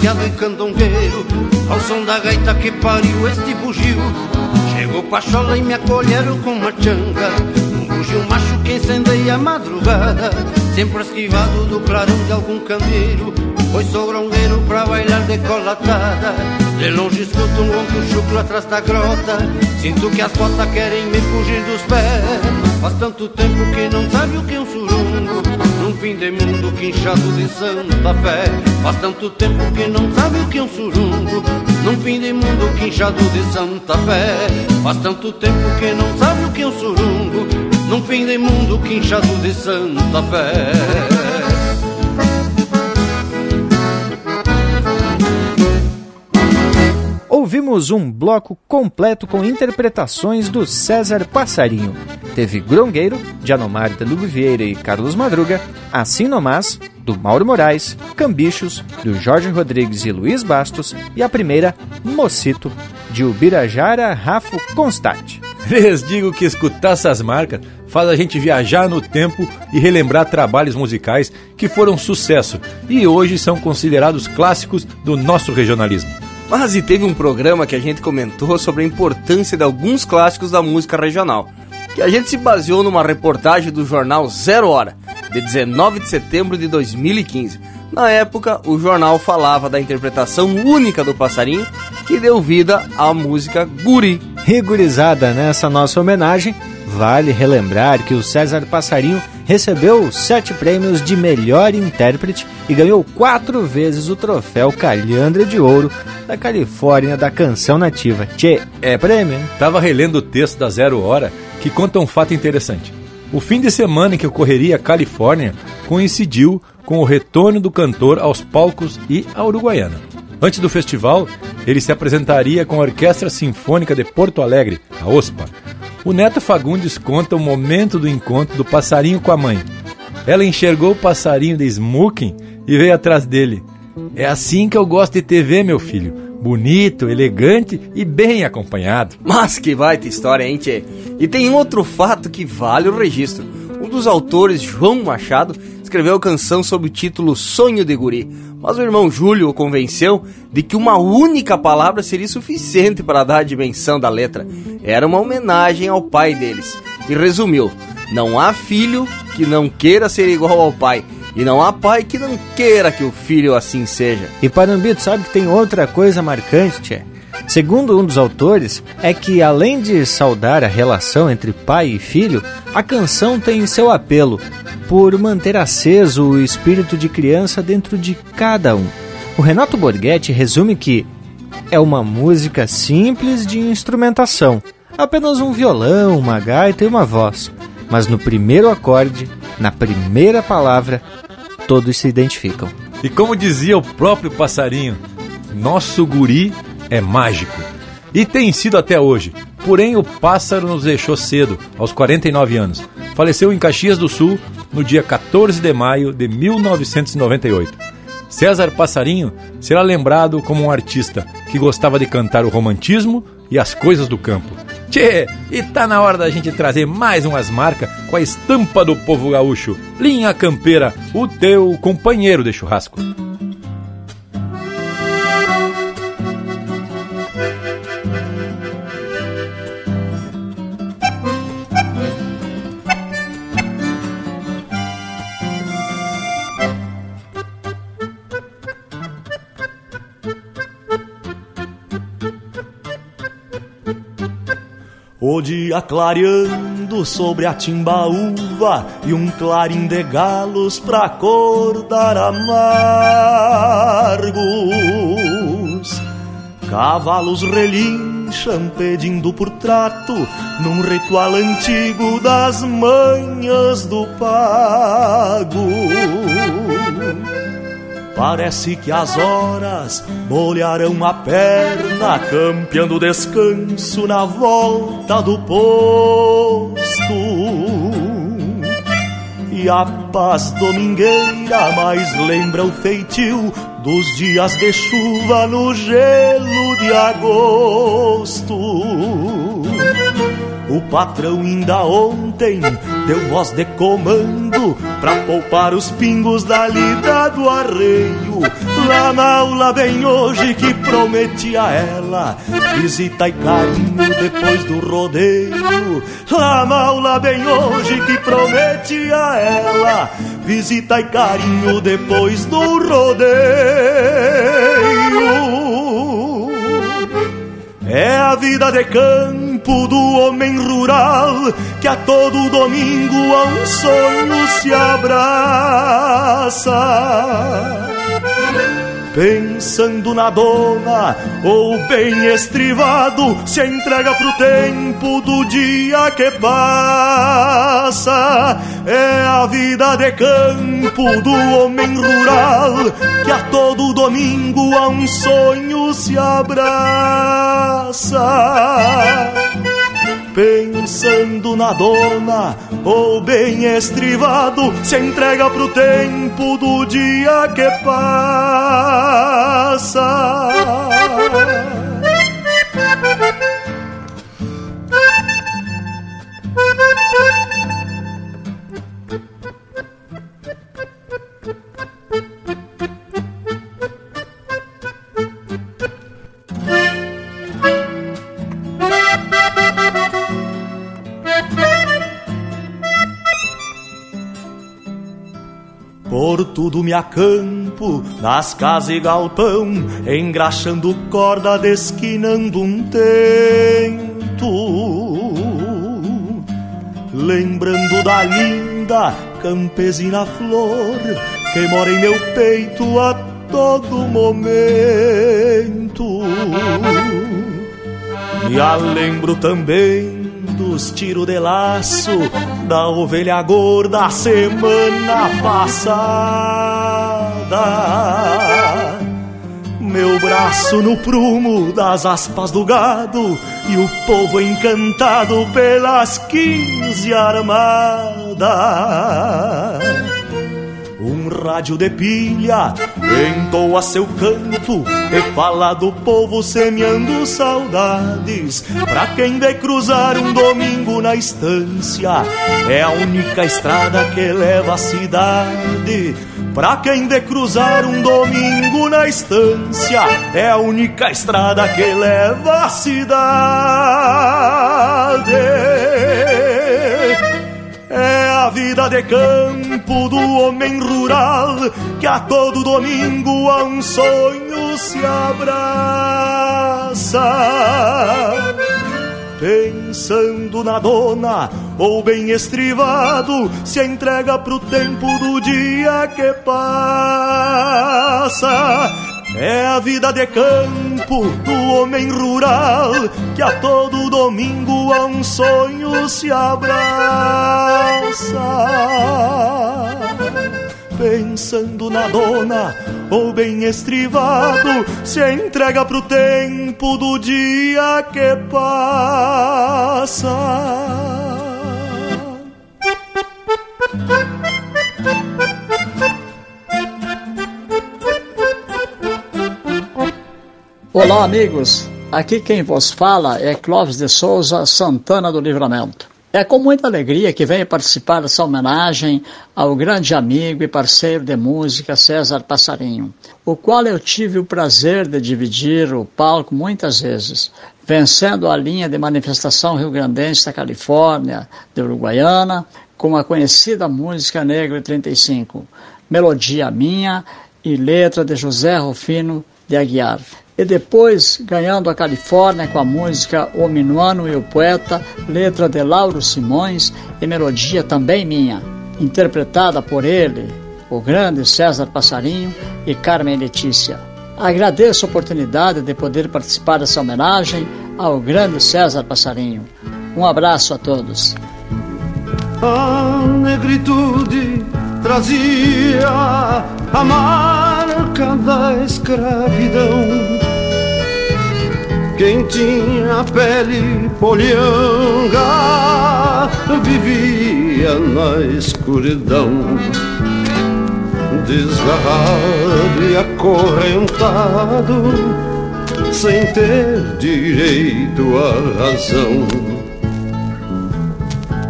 e candongueiro Ao som da gaita que pariu este bugio. Chegou Pachola e me acolheram com uma changa Um bugio macho que incendeia a madrugada Sempre esquivado do clarão de algum candeeiro Pois sou grongueiro pra bailar decolatada De longe escuto um ronco chucro atrás da grota. Sinto que as botas querem me fugir dos pés Faz tanto tempo que não sabe o que é um surungo num fim de mundo quinchado de Santa Fé. Faz tanto tempo que não sabe o que é um surungo, num fim de mundo quinchado de Santa Fé. Faz tanto tempo que não sabe o que é um surungo, num fim de mundo quinchado de Santa Fé. Ouvimos um bloco completo com interpretações do César Passarinho. Teve Grongueiro, de Anomar Danilo Vieira e Carlos Madruga, Assim Nomás, do Mauro Moraes, Cambichos, do Jorge Rodrigues e Luiz Bastos, e a primeira, Mocito, de Ubirajara Rafo Constate. Les digo que escutar essas marcas faz a gente viajar no tempo e relembrar trabalhos musicais que foram sucesso e hoje são considerados clássicos do nosso regionalismo. Mas e teve um programa que a gente comentou sobre a importância de alguns clássicos da música regional, que a gente se baseou numa reportagem do jornal Zero Hora, de 19 de setembro de 2015. Na época, o jornal falava da interpretação única do passarinho que deu vida à música Guri. Rigurizada nessa nossa homenagem, vale relembrar que o César Passarinho recebeu sete prêmios de melhor intérprete e ganhou quatro vezes o troféu Calhandra de Ouro da Califórnia da canção nativa. Tchê, é prêmio? Tava relendo o texto da Zero Hora que conta um fato interessante. O fim de semana em que ocorreria a Califórnia coincidiu com o retorno do cantor aos palcos e à Uruguaiana. Antes do festival, ele se apresentaria com a Orquestra Sinfônica de Porto Alegre, a OSPA, o Neto Fagundes conta o momento do encontro do passarinho com a mãe. Ela enxergou o passarinho de smoking e veio atrás dele. É assim que eu gosto de TV, meu filho. Bonito, elegante e bem acompanhado. Mas que baita história, hein, tchê? E tem outro fato que vale o registro. Um dos autores, João Machado, escreveu a canção sob o título Sonho de Guri, mas o irmão Júlio o convenceu de que uma única palavra seria suficiente para dar a dimensão da letra. Era uma homenagem ao pai deles. E resumiu: Não há filho que não queira ser igual ao pai. E não há pai que não queira que o filho assim seja. E Panambito sabe que tem outra coisa marcante, tchê. Segundo um dos autores, é que além de saudar a relação entre pai e filho, a canção tem seu apelo por manter aceso o espírito de criança dentro de cada um. O Renato Borghetti resume que é uma música simples de instrumentação, apenas um violão, uma gaita e uma voz. Mas no primeiro acorde, na primeira palavra, todos se identificam. E como dizia o próprio passarinho, nosso guri é mágico. E tem sido até hoje. Porém, o pássaro nos deixou cedo, aos 49 anos. Faleceu em Caxias do Sul no dia 14 de maio de 1998. César Passarinho será lembrado como um artista que gostava de cantar o romantismo e as coisas do campo. Tchê, e tá na hora da gente trazer mais umas marcas com a estampa do povo gaúcho. Linha Campeira, o teu companheiro de churrasco. O dia clareando sobre a timbaúva e um clarim de galos pra acordar amargos. Cavalos relincham pedindo por trato num ritual antigo das manhas do pago. Parece que as horas molharão a perna, campeando descanso na volta do posto. E a paz domingueira mais lembra o feitio dos dias de chuva no gelo de agosto. O patrão ainda ontem deu voz de comando pra poupar os pingos da lida do arreio. Lá na aula bem hoje que prometi a ela visita e carinho depois do rodeio. Lá na aula bem hoje que prometi a ela visita e carinho depois do rodeio. É a vida de campo campo do homem rural que a todo domingo a um sonho se abraça pensando na dona, ou bem estrivado, se entrega pro tempo do dia que passa. É a vida de campo do homem rural, que a todo domingo a um sonho se abraça pensando na dona, ou bem estrivado, se entrega pro tempo do dia que passa. Tudo me acampo, nas casas e galpão, engraxando corda, desquinando um tento. Lembrando da linda campesina flor, que mora em meu peito a todo momento. E a lembro também dos tiros de laço da ovelha gorda semana passada. Meu braço no prumo das aspas do gado e o povo encantado pelas quinze armadas rádio de pilha entoa seu canto e fala do povo semeando saudades. Pra quem vê cruzar um domingo na estância, é a única estrada que leva à cidade. Pra quem vê cruzar um domingo na estância, é a única estrada que leva à cidade. É a vida de campo do homem rural que a todo domingo a um sonho se abraça. Pensando na dona ou bem estrivado, se entrega pro tempo do dia que passa é a vida de campo do homem rural que a todo domingo a um sonho se abraça. Pensando na dona ou bem estrivado, se entrega pro tempo do dia que passa. Olá, amigos. Aqui quem vos fala é Clóvis de Souza Santana do Livramento. É com muita alegria que venho participar dessa homenagem ao grande amigo e parceiro de música César Passarinho, o qual eu tive o prazer de dividir o palco muitas vezes, vencendo a linha de manifestação rio-grandense da Califórnia, de Uruguaiana, com a conhecida música Negro 35, melodia minha e letra de José Rufino de Aguiar e depois ganhando a Califórnia com a música O Minuano e o Poeta, letra de Lauro Simões e melodia também minha, interpretada por ele, o grande César Passarinho e Carmen Letícia. Agradeço a oportunidade de poder participar dessa homenagem ao grande César Passarinho. Um abraço a todos. A negritude trazia a marca da escravidão quem tinha pele polhanga vivia na escuridão, desgarrado e acorrentado, sem ter direito à razão.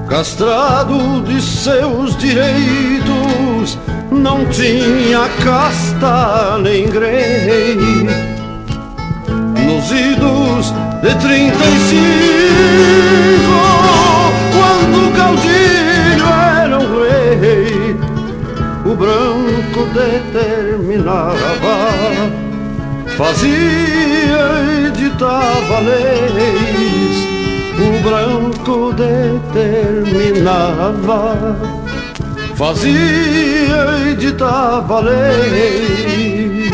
Castrado de seus direitos, não tinha casta nem grei. Nos idos de 35, quando o caudilho era um rei, o branco determinava, fazia e ditava leis, barco determinava, fazia editava leis.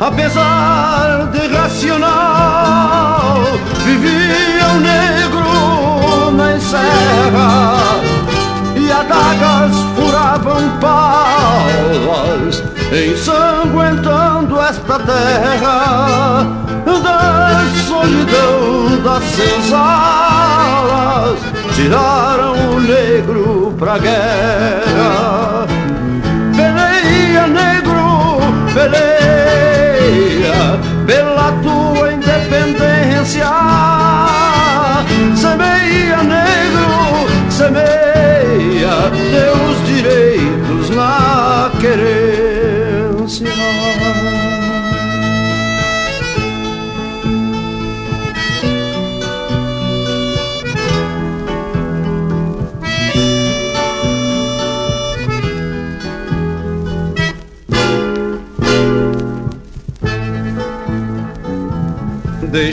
Apesar de racional, vivia o negro na serra e adagas furavam palas, ensanguentando esta terra da solidão das senzalas, tiraram o negro pra guerra. Peleia, negro, peleia, pela tua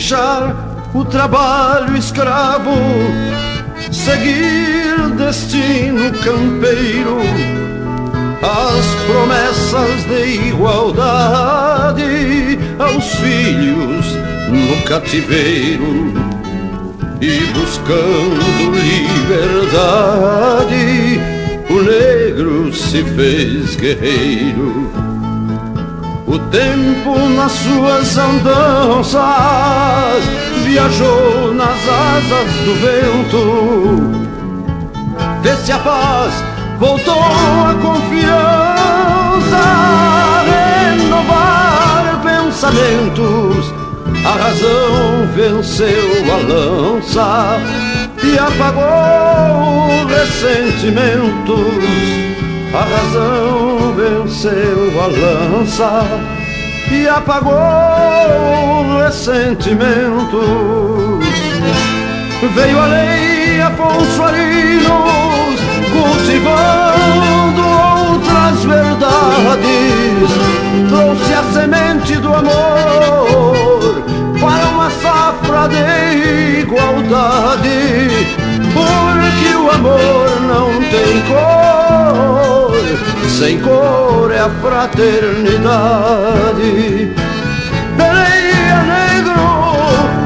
deixar o trabalho escravo, seguir destino campeiro, as promessas de igualdade aos filhos no cativeiro e buscando liberdade, o negro se fez guerreiro o tempo nas suas andanças viajou nas asas do vento. Vê-se a paz, voltou a confiança, renovar pensamentos. A razão venceu a lança e apagou ressentimentos. A razão venceu a lança apagou ressentimentos. Veio a lei Afonso Arinos, cultivando outras verdades. Trouxe a semente do amor para uma safra de igualdade. Porque o amor não tem cor, sem cor é a fraternidade. Peleia, negro,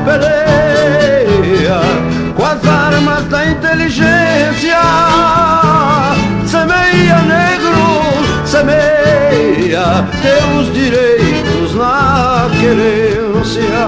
peleia, com as armas da inteligência. Semeia, negro, semeia teus direitos na querência.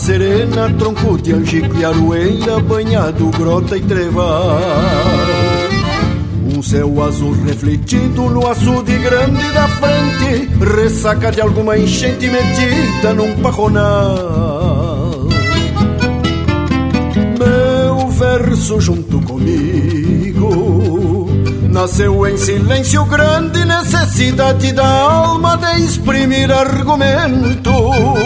Serena, tronco de angico e aroeira, banhado grota e treva. Um céu azul refletido no açude grande da frente, ressaca de alguma enchente metida num pajonal. Meu verso junto comigo nasceu em silêncio grande, necessidade da alma de exprimir argumentos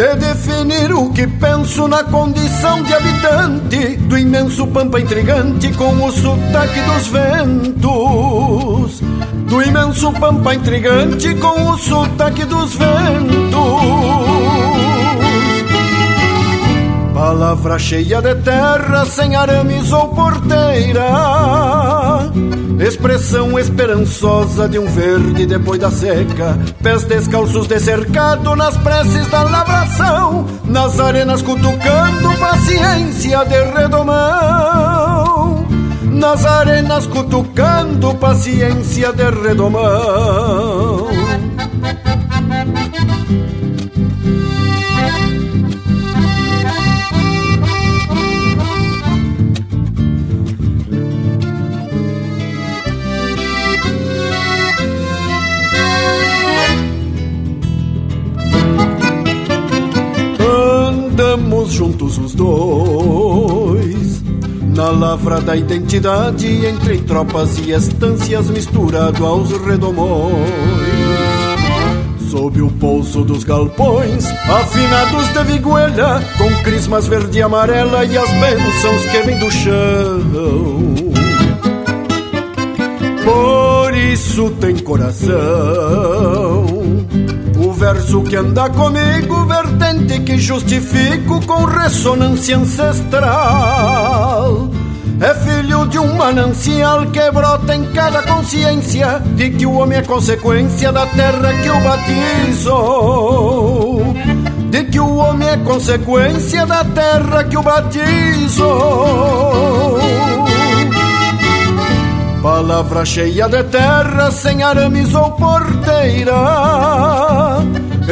de definir o que penso na condição de habitante do imenso pampa intrigante com o sotaque dos ventos. Do imenso pampa intrigante com o sotaque dos ventos. Palavra cheia de terra, sem arames ou porteira. Expressão esperançosa de um verde depois da seca. Pés descalços de cercado nas preces da lavração. Nas arenas cutucando paciência de redomão. nas arenas cutucando paciência de redomão. Os dois na lavra da identidade entre tropas e estâncias misturado aos redomões. Sob o pouso dos galpões, afinados de viguelha, com crismas verde e amarela e as bênçãos que vêm do chão. Por isso tem coração. O verso que anda comigo, que justifico com ressonância ancestral. É filho de um manancial que brota em cada consciência de que o homem é consequência da terra que o batizou. De que o homem é consequência da terra que o batizou. Palavra cheia de terra, sem arames ou porteira.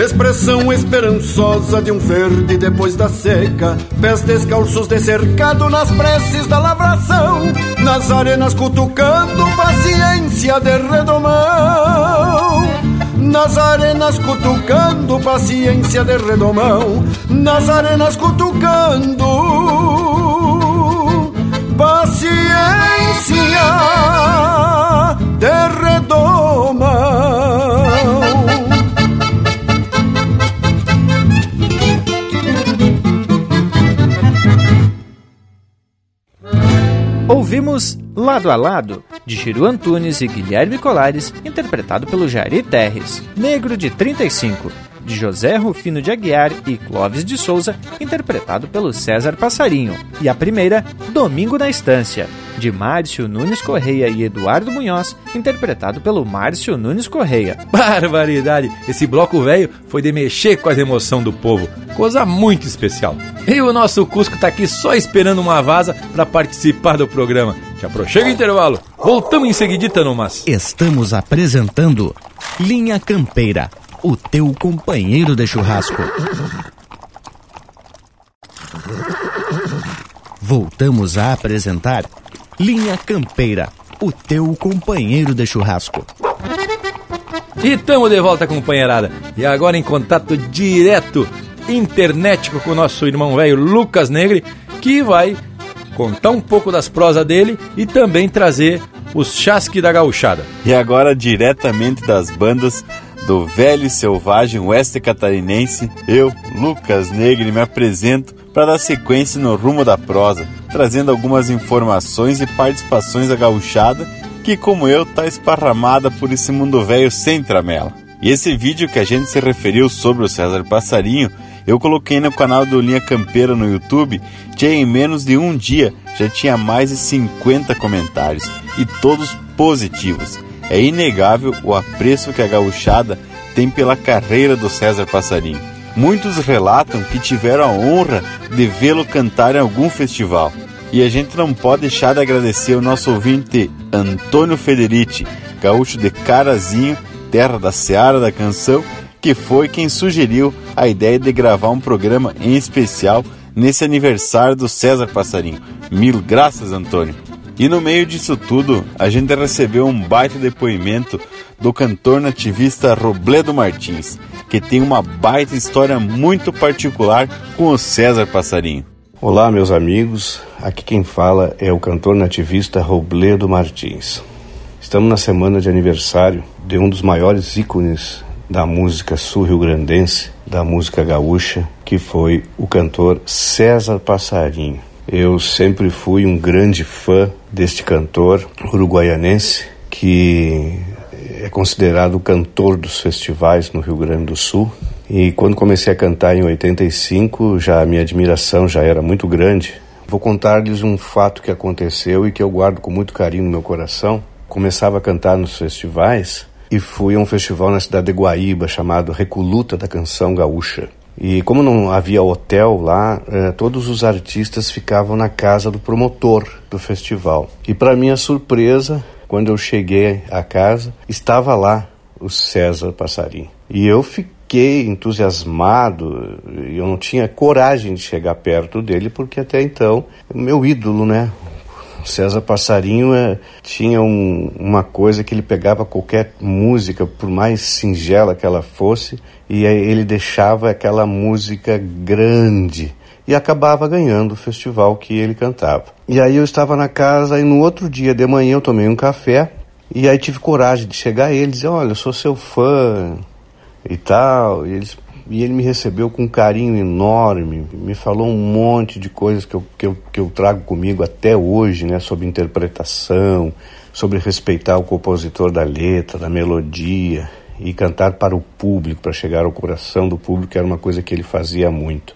Expressão esperançosa de um verde depois da seca. Pés descalços de cercado nas preces da lavração. Nas arenas cutucando paciência de redomão. Nas arenas cutucando paciência de redomão. Nas arenas cutucando paciência de redomão. Ouvimos Lado a Lado, de Giro Antunes e Guilherme Colares, interpretado pelo Jairi Terres. Negro de 35, de José Rufino de Aguiar e Clóvis de Souza, interpretado pelo César Passarinho. E a primeira, Domingo na Estância, de Márcio Nunes Correia e Eduardo Munhoz, interpretado pelo Márcio Nunes Correia. Barbaridade! Esse bloco velho foi de mexer com as emoções do povo. Coisa muito especial. E o nosso Cusco tá aqui só esperando uma vaza para participar do programa. Já prochega o intervalo. Voltamos em seguidita no mas. Estamos apresentando Linha Campeira, o teu companheiro de churrasco. Voltamos a apresentar Linha Campeira, o teu companheiro de churrasco. E estamos de volta, companheirada. E agora em contato direto, internetico com o nosso irmão velho Lucas Negre, que vai contar um pouco das prosas dele e também trazer os chasque da gauchada. E agora diretamente das bandas do velho e selvagem oeste catarinense, eu, Lucas Negre, me apresento para dar sequência no rumo da prosa, trazendo algumas informações e participações da gauchada que, como eu, tá esparramada por esse mundo velho sem tramela. E esse vídeo que a gente se referiu sobre o César Passarinho, eu coloquei no canal do Linha Campeira no YouTube, que em menos de um dia já tinha mais de 50 comentários, e todos positivos. É inegável o apreço que a gauchada tem pela carreira do César Passarinho. Muitos relatam que tiveram a honra de vê-lo cantar em algum festival. E a gente não pode deixar de agradecer ao nosso ouvinte Antônio Federici, gaúcho de Carazinho, terra da Seara da Canção, que foi quem sugeriu a ideia de gravar um programa em especial nesse aniversário do César Passarinho. Mil graças, Antônio. E no meio disso tudo, a gente recebeu um baita depoimento do cantor nativista Robledo Martins, que tem uma baita história muito particular com o César Passarinho. Olá, meus amigos. Aqui quem fala é o cantor nativista Robledo Martins. Estamos na semana de aniversário de um dos maiores ícones da música sul-rio-grandense, da música gaúcha, que foi o cantor César Passarinho. Eu sempre fui um grande fã deste cantor uruguaianense que é considerado o cantor dos festivais no Rio Grande do Sul. E quando comecei a cantar em 85, já a minha admiração já era muito grande. Vou contar-lhes um fato que aconteceu e que eu guardo com muito carinho no meu coração. Começava a cantar nos festivais e fui a um festival na cidade de Guaíba chamado Recoluta da Canção Gaúcha. E como não havia hotel lá, eh, todos os artistas ficavam na casa do promotor do festival. E para minha surpresa, quando eu cheguei à casa, estava lá o César Passarim. E eu fiquei entusiasmado, eu não tinha coragem de chegar perto dele, porque até então, meu ídolo, né? César Passarinho é, tinha um, uma coisa que ele pegava qualquer música, por mais singela que ela fosse, e ele deixava aquela música grande e acabava ganhando o festival que ele cantava. E aí eu estava na casa e no outro dia de manhã eu tomei um café e aí tive coragem de chegar a ele e dizer, olha, eu sou seu fã e tal. E eles e ele me recebeu com um carinho enorme, me falou um monte de coisas que eu, que eu, que eu trago comigo até hoje, né, sobre interpretação, sobre respeitar o compositor da letra, da melodia e cantar para o público, para chegar ao coração do público, era uma coisa que ele fazia muito.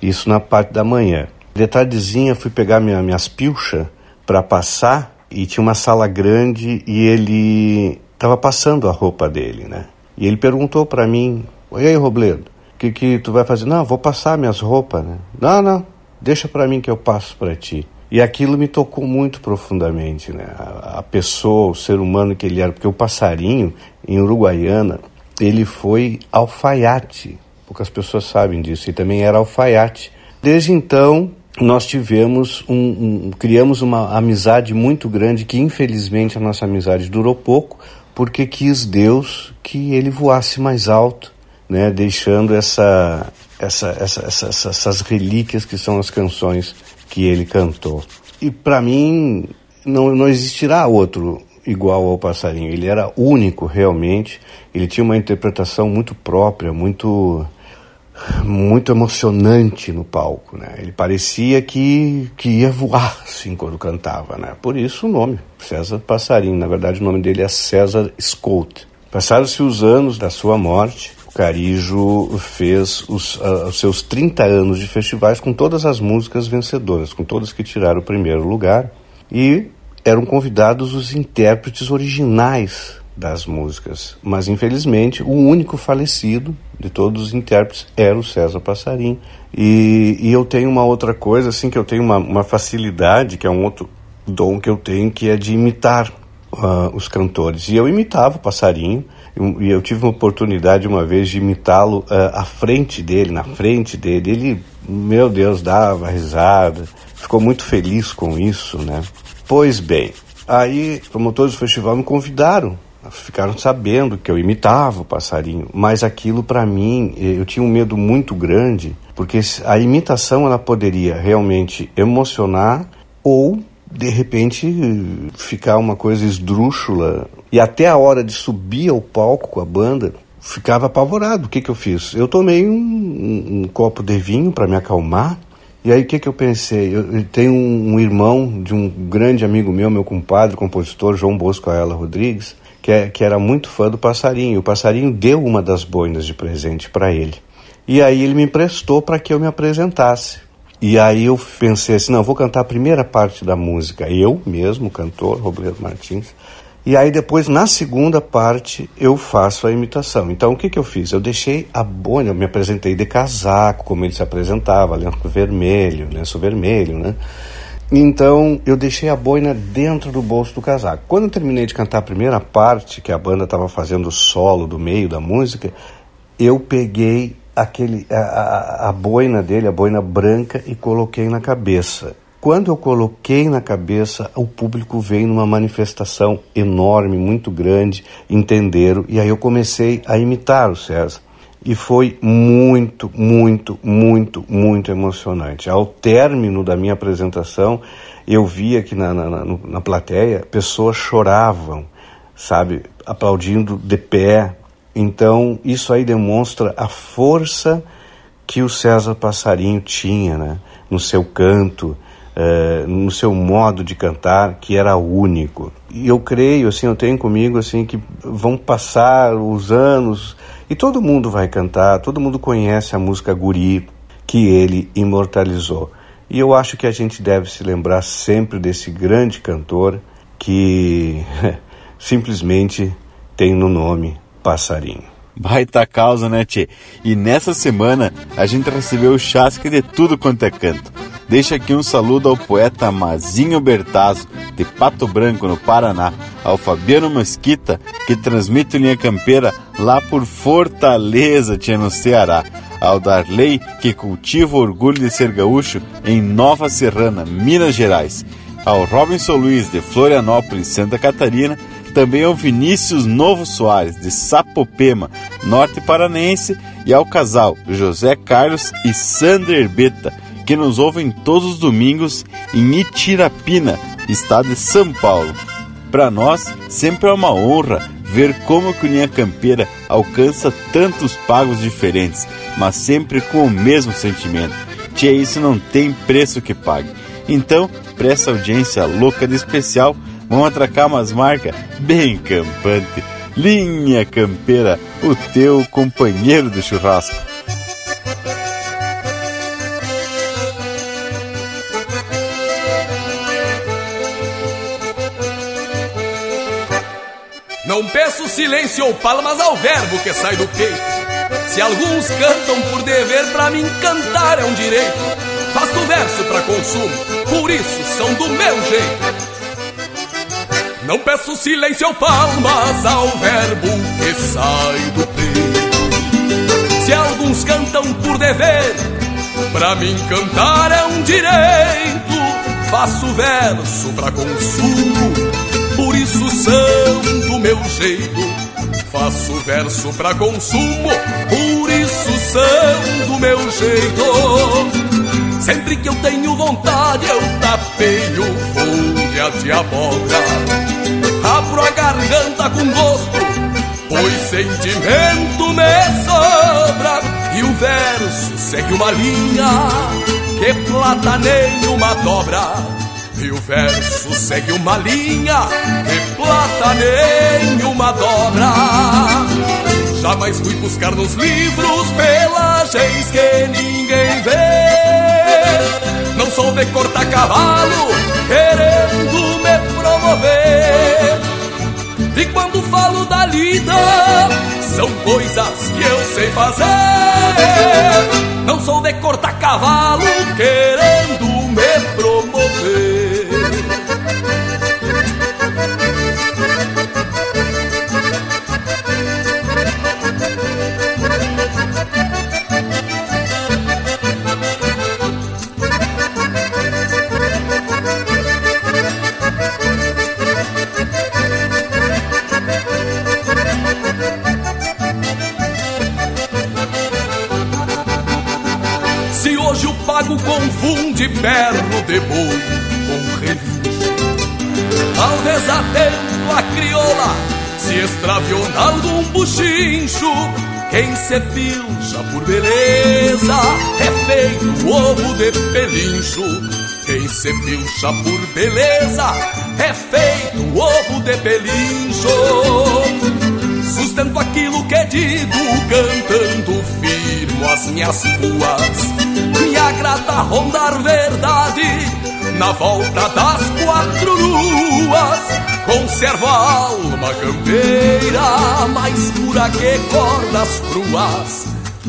Isso na parte da manhã. De tardezinha fui pegar minha, minhas pilchas para passar e tinha uma sala grande e ele estava passando a roupa dele, né? E ele perguntou para mim, e aí, Robledo, o que, que tu vai fazer? Não, vou passar minhas roupas, né? Não, não, deixa para mim que eu passo para ti. E aquilo me tocou muito profundamente, né? A, a, pessoa, o ser humano que ele era, porque o passarinho em Uruguaiana, ele foi alfaiate. Poucas pessoas sabem disso. E também era alfaiate. Desde então, nós tivemos um, um, criamos uma amizade muito grande que infelizmente a nossa amizade durou pouco porque quis Deus que ele voasse mais alto né, deixando essa, essa, essa, essa, essas relíquias que são as canções que ele cantou. E para mim não, não existirá outro igual ao passarinho. Ele era único realmente. Ele tinha uma interpretação muito própria, muito muito emocionante no palco, né? Ele parecia que, que ia voar assim quando cantava, né? Por isso o nome, César Passarinho. Na verdade o nome dele é César Scout. Passaram-se os anos da sua morte Carijo fez os, uh, os, seus 30 anos de festivais com todas as músicas vencedoras, com todas que tiraram o primeiro lugar, e eram convidados os intérpretes originais das músicas. Mas, infelizmente, o único falecido de todos os intérpretes era o César Passarim. E, e eu tenho uma outra coisa, assim, que eu tenho uma, uma facilidade, que é um outro dom que eu tenho, que é de imitar uh, os cantores. E eu imitava o Passarinho, e eu tive uma oportunidade uma vez de imitá-lo uh, à frente dele, na frente dele. Ele, meu Deus, dava risada, ficou muito feliz com isso, né? Pois bem, aí promotores do festival me convidaram, ficaram sabendo que eu imitava o passarinho, mas aquilo para mim, eu tinha um medo muito grande, porque a imitação ela poderia realmente emocionar ou de repente ficar uma coisa esdrúxula e até a hora de subir ao palco com a banda ficava apavorado. O que, que eu fiz? Eu tomei um, um, um copo de vinho para me acalmar e aí o que, que eu pensei? Eu, eu tenho um, um, irmão de um grande amigo meu, meu compadre, compositor João Bosco Aela Rodrigues, que, é, que era muito fã do passarinho. O passarinho deu uma das boinas de presente para ele. E aí ele me emprestou para que eu me apresentasse. E aí eu pensei assim, não, vou cantar a primeira parte da música, eu mesmo, cantor, Roberto Martins. E aí depois, na segunda parte, eu faço a imitação. Então o que, que eu fiz? Eu deixei a boina, eu me apresentei de casaco, como ele se apresentava, lenço vermelho, lenço vermelho, né? Então eu deixei a boina dentro do bolso do casaco. Quando eu terminei de cantar a primeira parte, que a banda estava fazendo o solo do meio da música, eu peguei aquele a, a, boina dele, a boina branca, e coloquei na cabeça. Quando eu coloquei na cabeça, o público veio numa manifestação enorme, muito grande, entenderam, e aí eu comecei a imitar o César. E foi muito, muito, muito, muito emocionante. Ao término da minha apresentação, eu via que na, na, na, na plateia pessoas choravam, sabe, aplaudindo de pé, então, isso aí demonstra a força que o César Passarinho tinha né? no seu canto, uh, no seu modo de cantar, que era único. E eu creio, assim, eu tenho comigo assim que vão passar os anos e todo mundo vai cantar, todo mundo conhece a música Guri que ele imortalizou. E eu acho que a gente deve se lembrar sempre desse grande cantor que simplesmente tem no nome passarinho. Baita causa, né, Tchê? E nessa semana a gente recebeu o chasque de tudo quanto é canto. Deixa aqui um saludo ao poeta Mazinho Bertazzo, de Pato Branco, no Paraná, ao Fabiano Mesquita, que transmite linha campeira lá por Fortaleza, tia, no Ceará, ao Darley, que cultiva o orgulho de ser gaúcho em Nova Serrana, Minas Gerais, ao Robinson Luiz, de Florianópolis, Santa Catarina, também ao Vinícius Novo Soares, de Sapopema, norte paranense, e ao casal José Carlos e Sander Beta, que nos ouvem todos os domingos em Itirapina, estado de São Paulo. Para nós, sempre é uma honra ver como a Unia Campeira alcança tantos pagos diferentes, mas sempre com o mesmo sentimento. Tia, isso não tem preço que pague. Então, para essa audiência louca de especial, Vamos atracar umas marcas bem campante. Linha Campeira, o teu companheiro de churrasco. Não peço silêncio ou palmas ao verbo que sai do peito. Se alguns cantam por dever, pra mim cantar é um direito. Faço verso pra consumo, por isso são do meu jeito. Não peço silêncio ou palmas ao verbo que sai do peito. Se alguns cantam por dever, pra mim cantar é um direito. Faço verso pra consumo, por isso do meu jeito. Faço verso pra consumo, por isso do meu jeito. Sempre que eu tenho vontade, eu tapeio folhas de abóbora abro a garganta com gosto, pois sentimento me sobra. E o verso segue uma linha que plata nenhuma dobra. E o verso segue uma linha que plata nenhuma dobra. Jamais fui buscar nos livros pelagens que ninguém vê. Não sou de cortar cavalo querendo me promover. E quando falo da lida, são coisas que eu sei fazer. Não sou de cortar cavalo querendo confunde perno de boi com relincho. Talvez atento a crioula se extraviou algum buchincho. Quem se pilcha por beleza é feito ovo de pelincho. Quem se pilcha por beleza é feito ovo de pelincho. Sustento aquilo que digo, cantando firmo as minhas ruas agrada rondar verdade na volta das quatro luas. Conservo a alma campeira, mais pura que cordas cruas.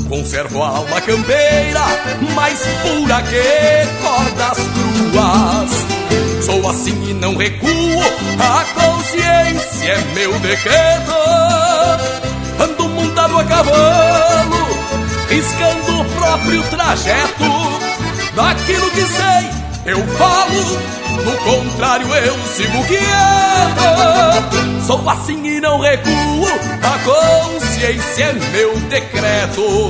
Conservo a alma campeira, mais pura que cordas cruas. Sou assim e não recuo, a consciência é meu decreto. Ando montado a cavalo riscando o próprio trajeto. Daquilo que sei, eu falo, no contrário, eu sigo quieto. Sou assim e não recuo, a consciência é meu decreto.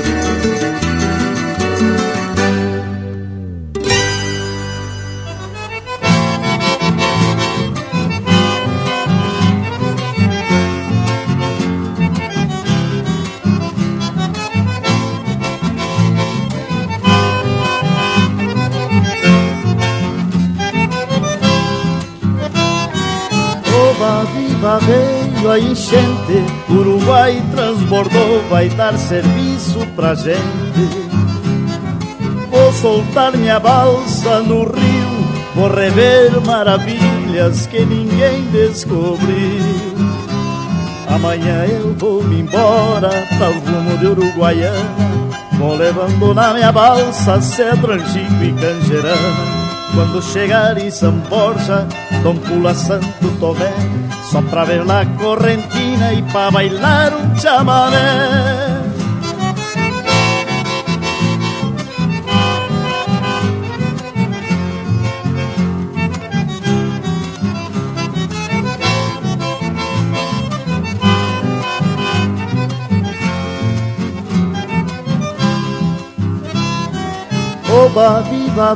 Viva, veio a enchente, Uruguai transbordou, vai dar serviço pra gente. Vou soltar minha balsa no rio, vou rever maravilhas que ninguém descobriu. Amanhã eu vou me embora o rumo de Uruguaiana, vou levando na minha balsa cedro, angico e canjerana. Quando chegar em São Borja, Dom Pula Santo Tomé, só pra ver na correntina e pra bailar um chamamé. Oba, viva,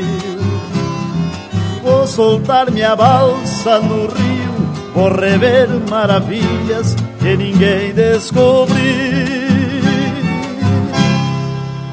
Vou soltar minha balsa no rio, vou rever maravilhas que ninguém descobriu.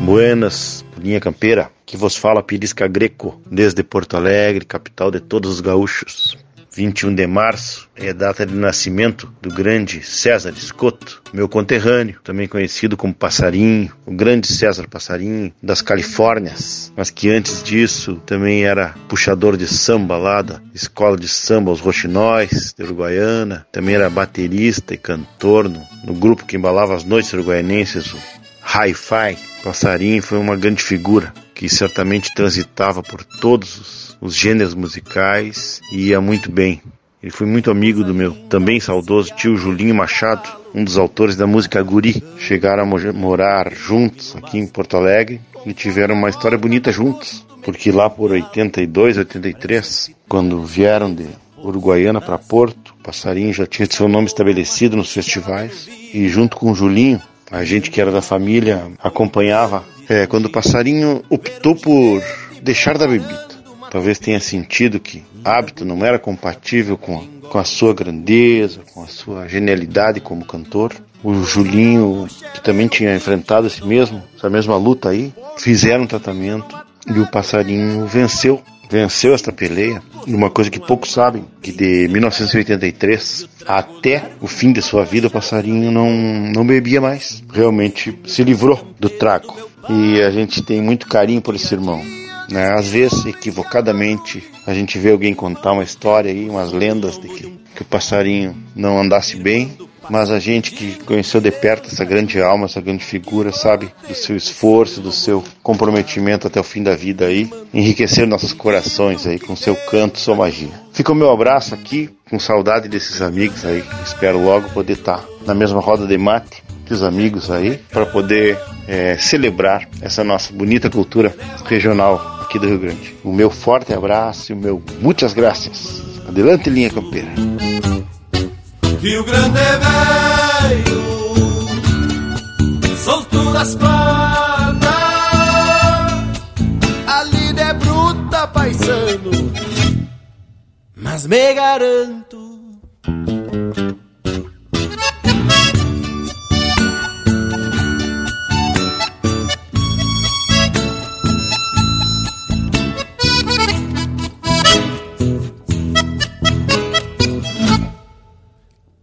Buenas, linha campeira, que vos fala Pirisca Greco, desde Porto Alegre, capital de todos os gaúchos. 21 de março é data de nascimento do grande César Escoto, meu conterrâneo, também conhecido como Passarinho, o grande César Passarinho das Califórnias, mas que antes disso também era puxador de samba lá da escola de samba Os Roxinóis, de Uruguaiana, também era baterista e cantor no, no grupo que embalava as noites uruguaianenses, o Hi-Fi. Passarinho foi uma grande figura que certamente transitava por todos os os gêneros musicais e ia muito bem. Ele foi muito amigo do meu também saudoso tio Julinho Machado, um dos autores da música Guri. Chegaram a morar juntos aqui em Porto Alegre e tiveram uma história bonita juntos, porque lá por 82, 83, quando vieram de Uruguaiana para Porto, o Passarinho já tinha seu nome estabelecido nos festivais e junto com o Julinho, a gente que era da família acompanhava é, quando o Passarinho optou por deixar da bebida talvez tenha sentido que hábito não era compatível com a, com a sua grandeza, com a sua genialidade como cantor. O Julinho, que também tinha enfrentado esse mesmo, essa mesma luta aí, fizeram um tratamento e o passarinho venceu. Venceu esta peleia, uma coisa que poucos sabem, que de 1983 até o fim de sua vida o passarinho não, não bebia mais. Realmente se livrou do trago. E a gente tem muito carinho por esse irmão. Né? Às vezes, equivocadamente, a gente vê alguém contar uma história aí, umas lendas de que, que o passarinho não andasse bem, mas a gente que conheceu de perto essa grande alma, essa grande figura, sabe do seu esforço, do seu comprometimento até o fim da vida aí, enriquecer nossos corações aí com seu canto, sua magia. Fica o meu abraço aqui, com saudade desses amigos aí, espero logo poder estar na mesma roda de mate os amigos aí, para poder é, celebrar essa nossa bonita cultura regional aqui do Rio Grande. O meu forte abraço e o meu muitas graças. Adelante, linha campeira. Rio Grande é velho, soltura das patas. A lida é bruta, paisano, mas me garanto.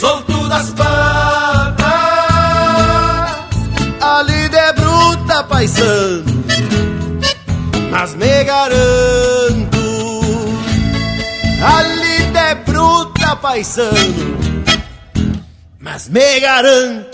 Solto das patas, a lida é bruta, paisano, mas me garanto, a lida é bruta, paisano, mas me garanto.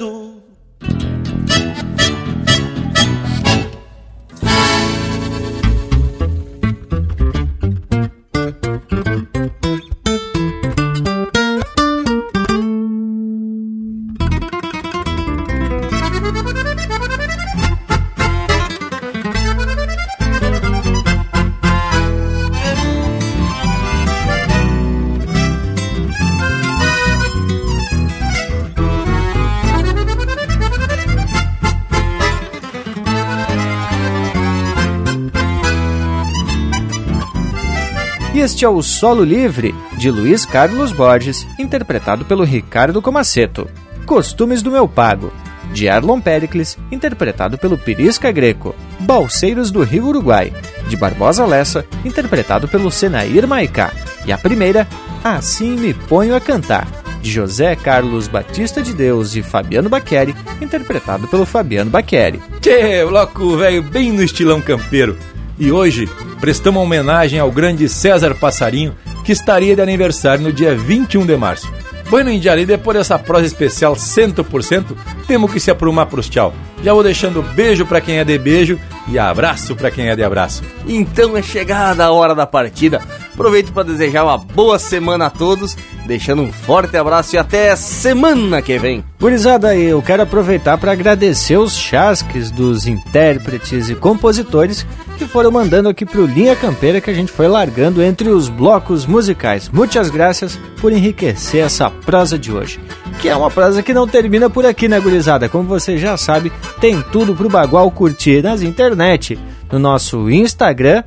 Este é o Solo Livre, de Luiz Carlos Borges, interpretado pelo Ricardo Comaceto. Costumes do Meu Pago, de Arlon Pericles, interpretado pelo Pirisca Greco. Balseiros do Rio Uruguai, de Barbosa Lessa, interpretado pelo Senair Maicá. E a primeira, Assim Me Ponho a Cantar, de José Carlos Batista de Deus e Fabiano Baqueri, interpretado pelo Fabiano Baqueri. Tchê, bloco velho bem no estilão campeiro. E hoje prestamos homenagem ao grande César Passarinho, que estaria de aniversário no dia 21 de março. Bueno, Indiari, depois dessa prosa especial 100%, temos que se aprumar pros tchau. Já vou deixando beijo para quem é de beijo e abraço para quem é de abraço. Então é chegada a hora da partida. Aproveito para desejar uma boa semana a todos, deixando um forte abraço e até semana que vem. Gurizada, eu quero aproveitar para agradecer os chasques dos intérpretes e compositores que foram mandando aqui pro Linha Campeira que a gente foi largando entre os blocos musicais. Muitas graças por enriquecer essa prosa de hoje. Que é uma prosa que não termina por aqui, né, gurizada? Como você já sabe, tem tudo pro Bagual curtir nas internet, no nosso Instagram,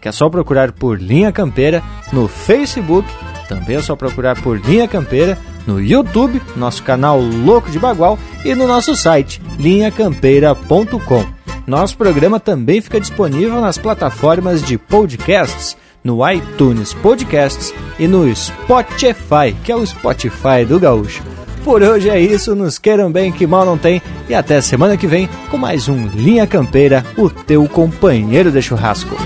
que é só procurar por Linha Campeira, no Facebook, também é só procurar por Linha Campeira, no YouTube, nosso canal Louco de Bagual, e no nosso site, linhacampeira.com. Nosso programa também fica disponível nas plataformas de podcasts, no iTunes Podcasts e no Spotify, que é o Spotify do Gaúcho. Por hoje é isso, nos queiram bem que mal não tem e até semana que vem com mais um Linha Campeira, o teu companheiro de churrasco.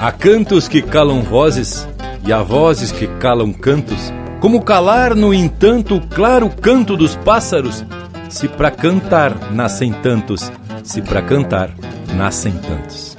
Há cantos que calam vozes e há vozes que calam cantos. Como calar, no entanto, o claro canto dos pássaros? Se para cantar nascem tantos, se para cantar nascem tantos.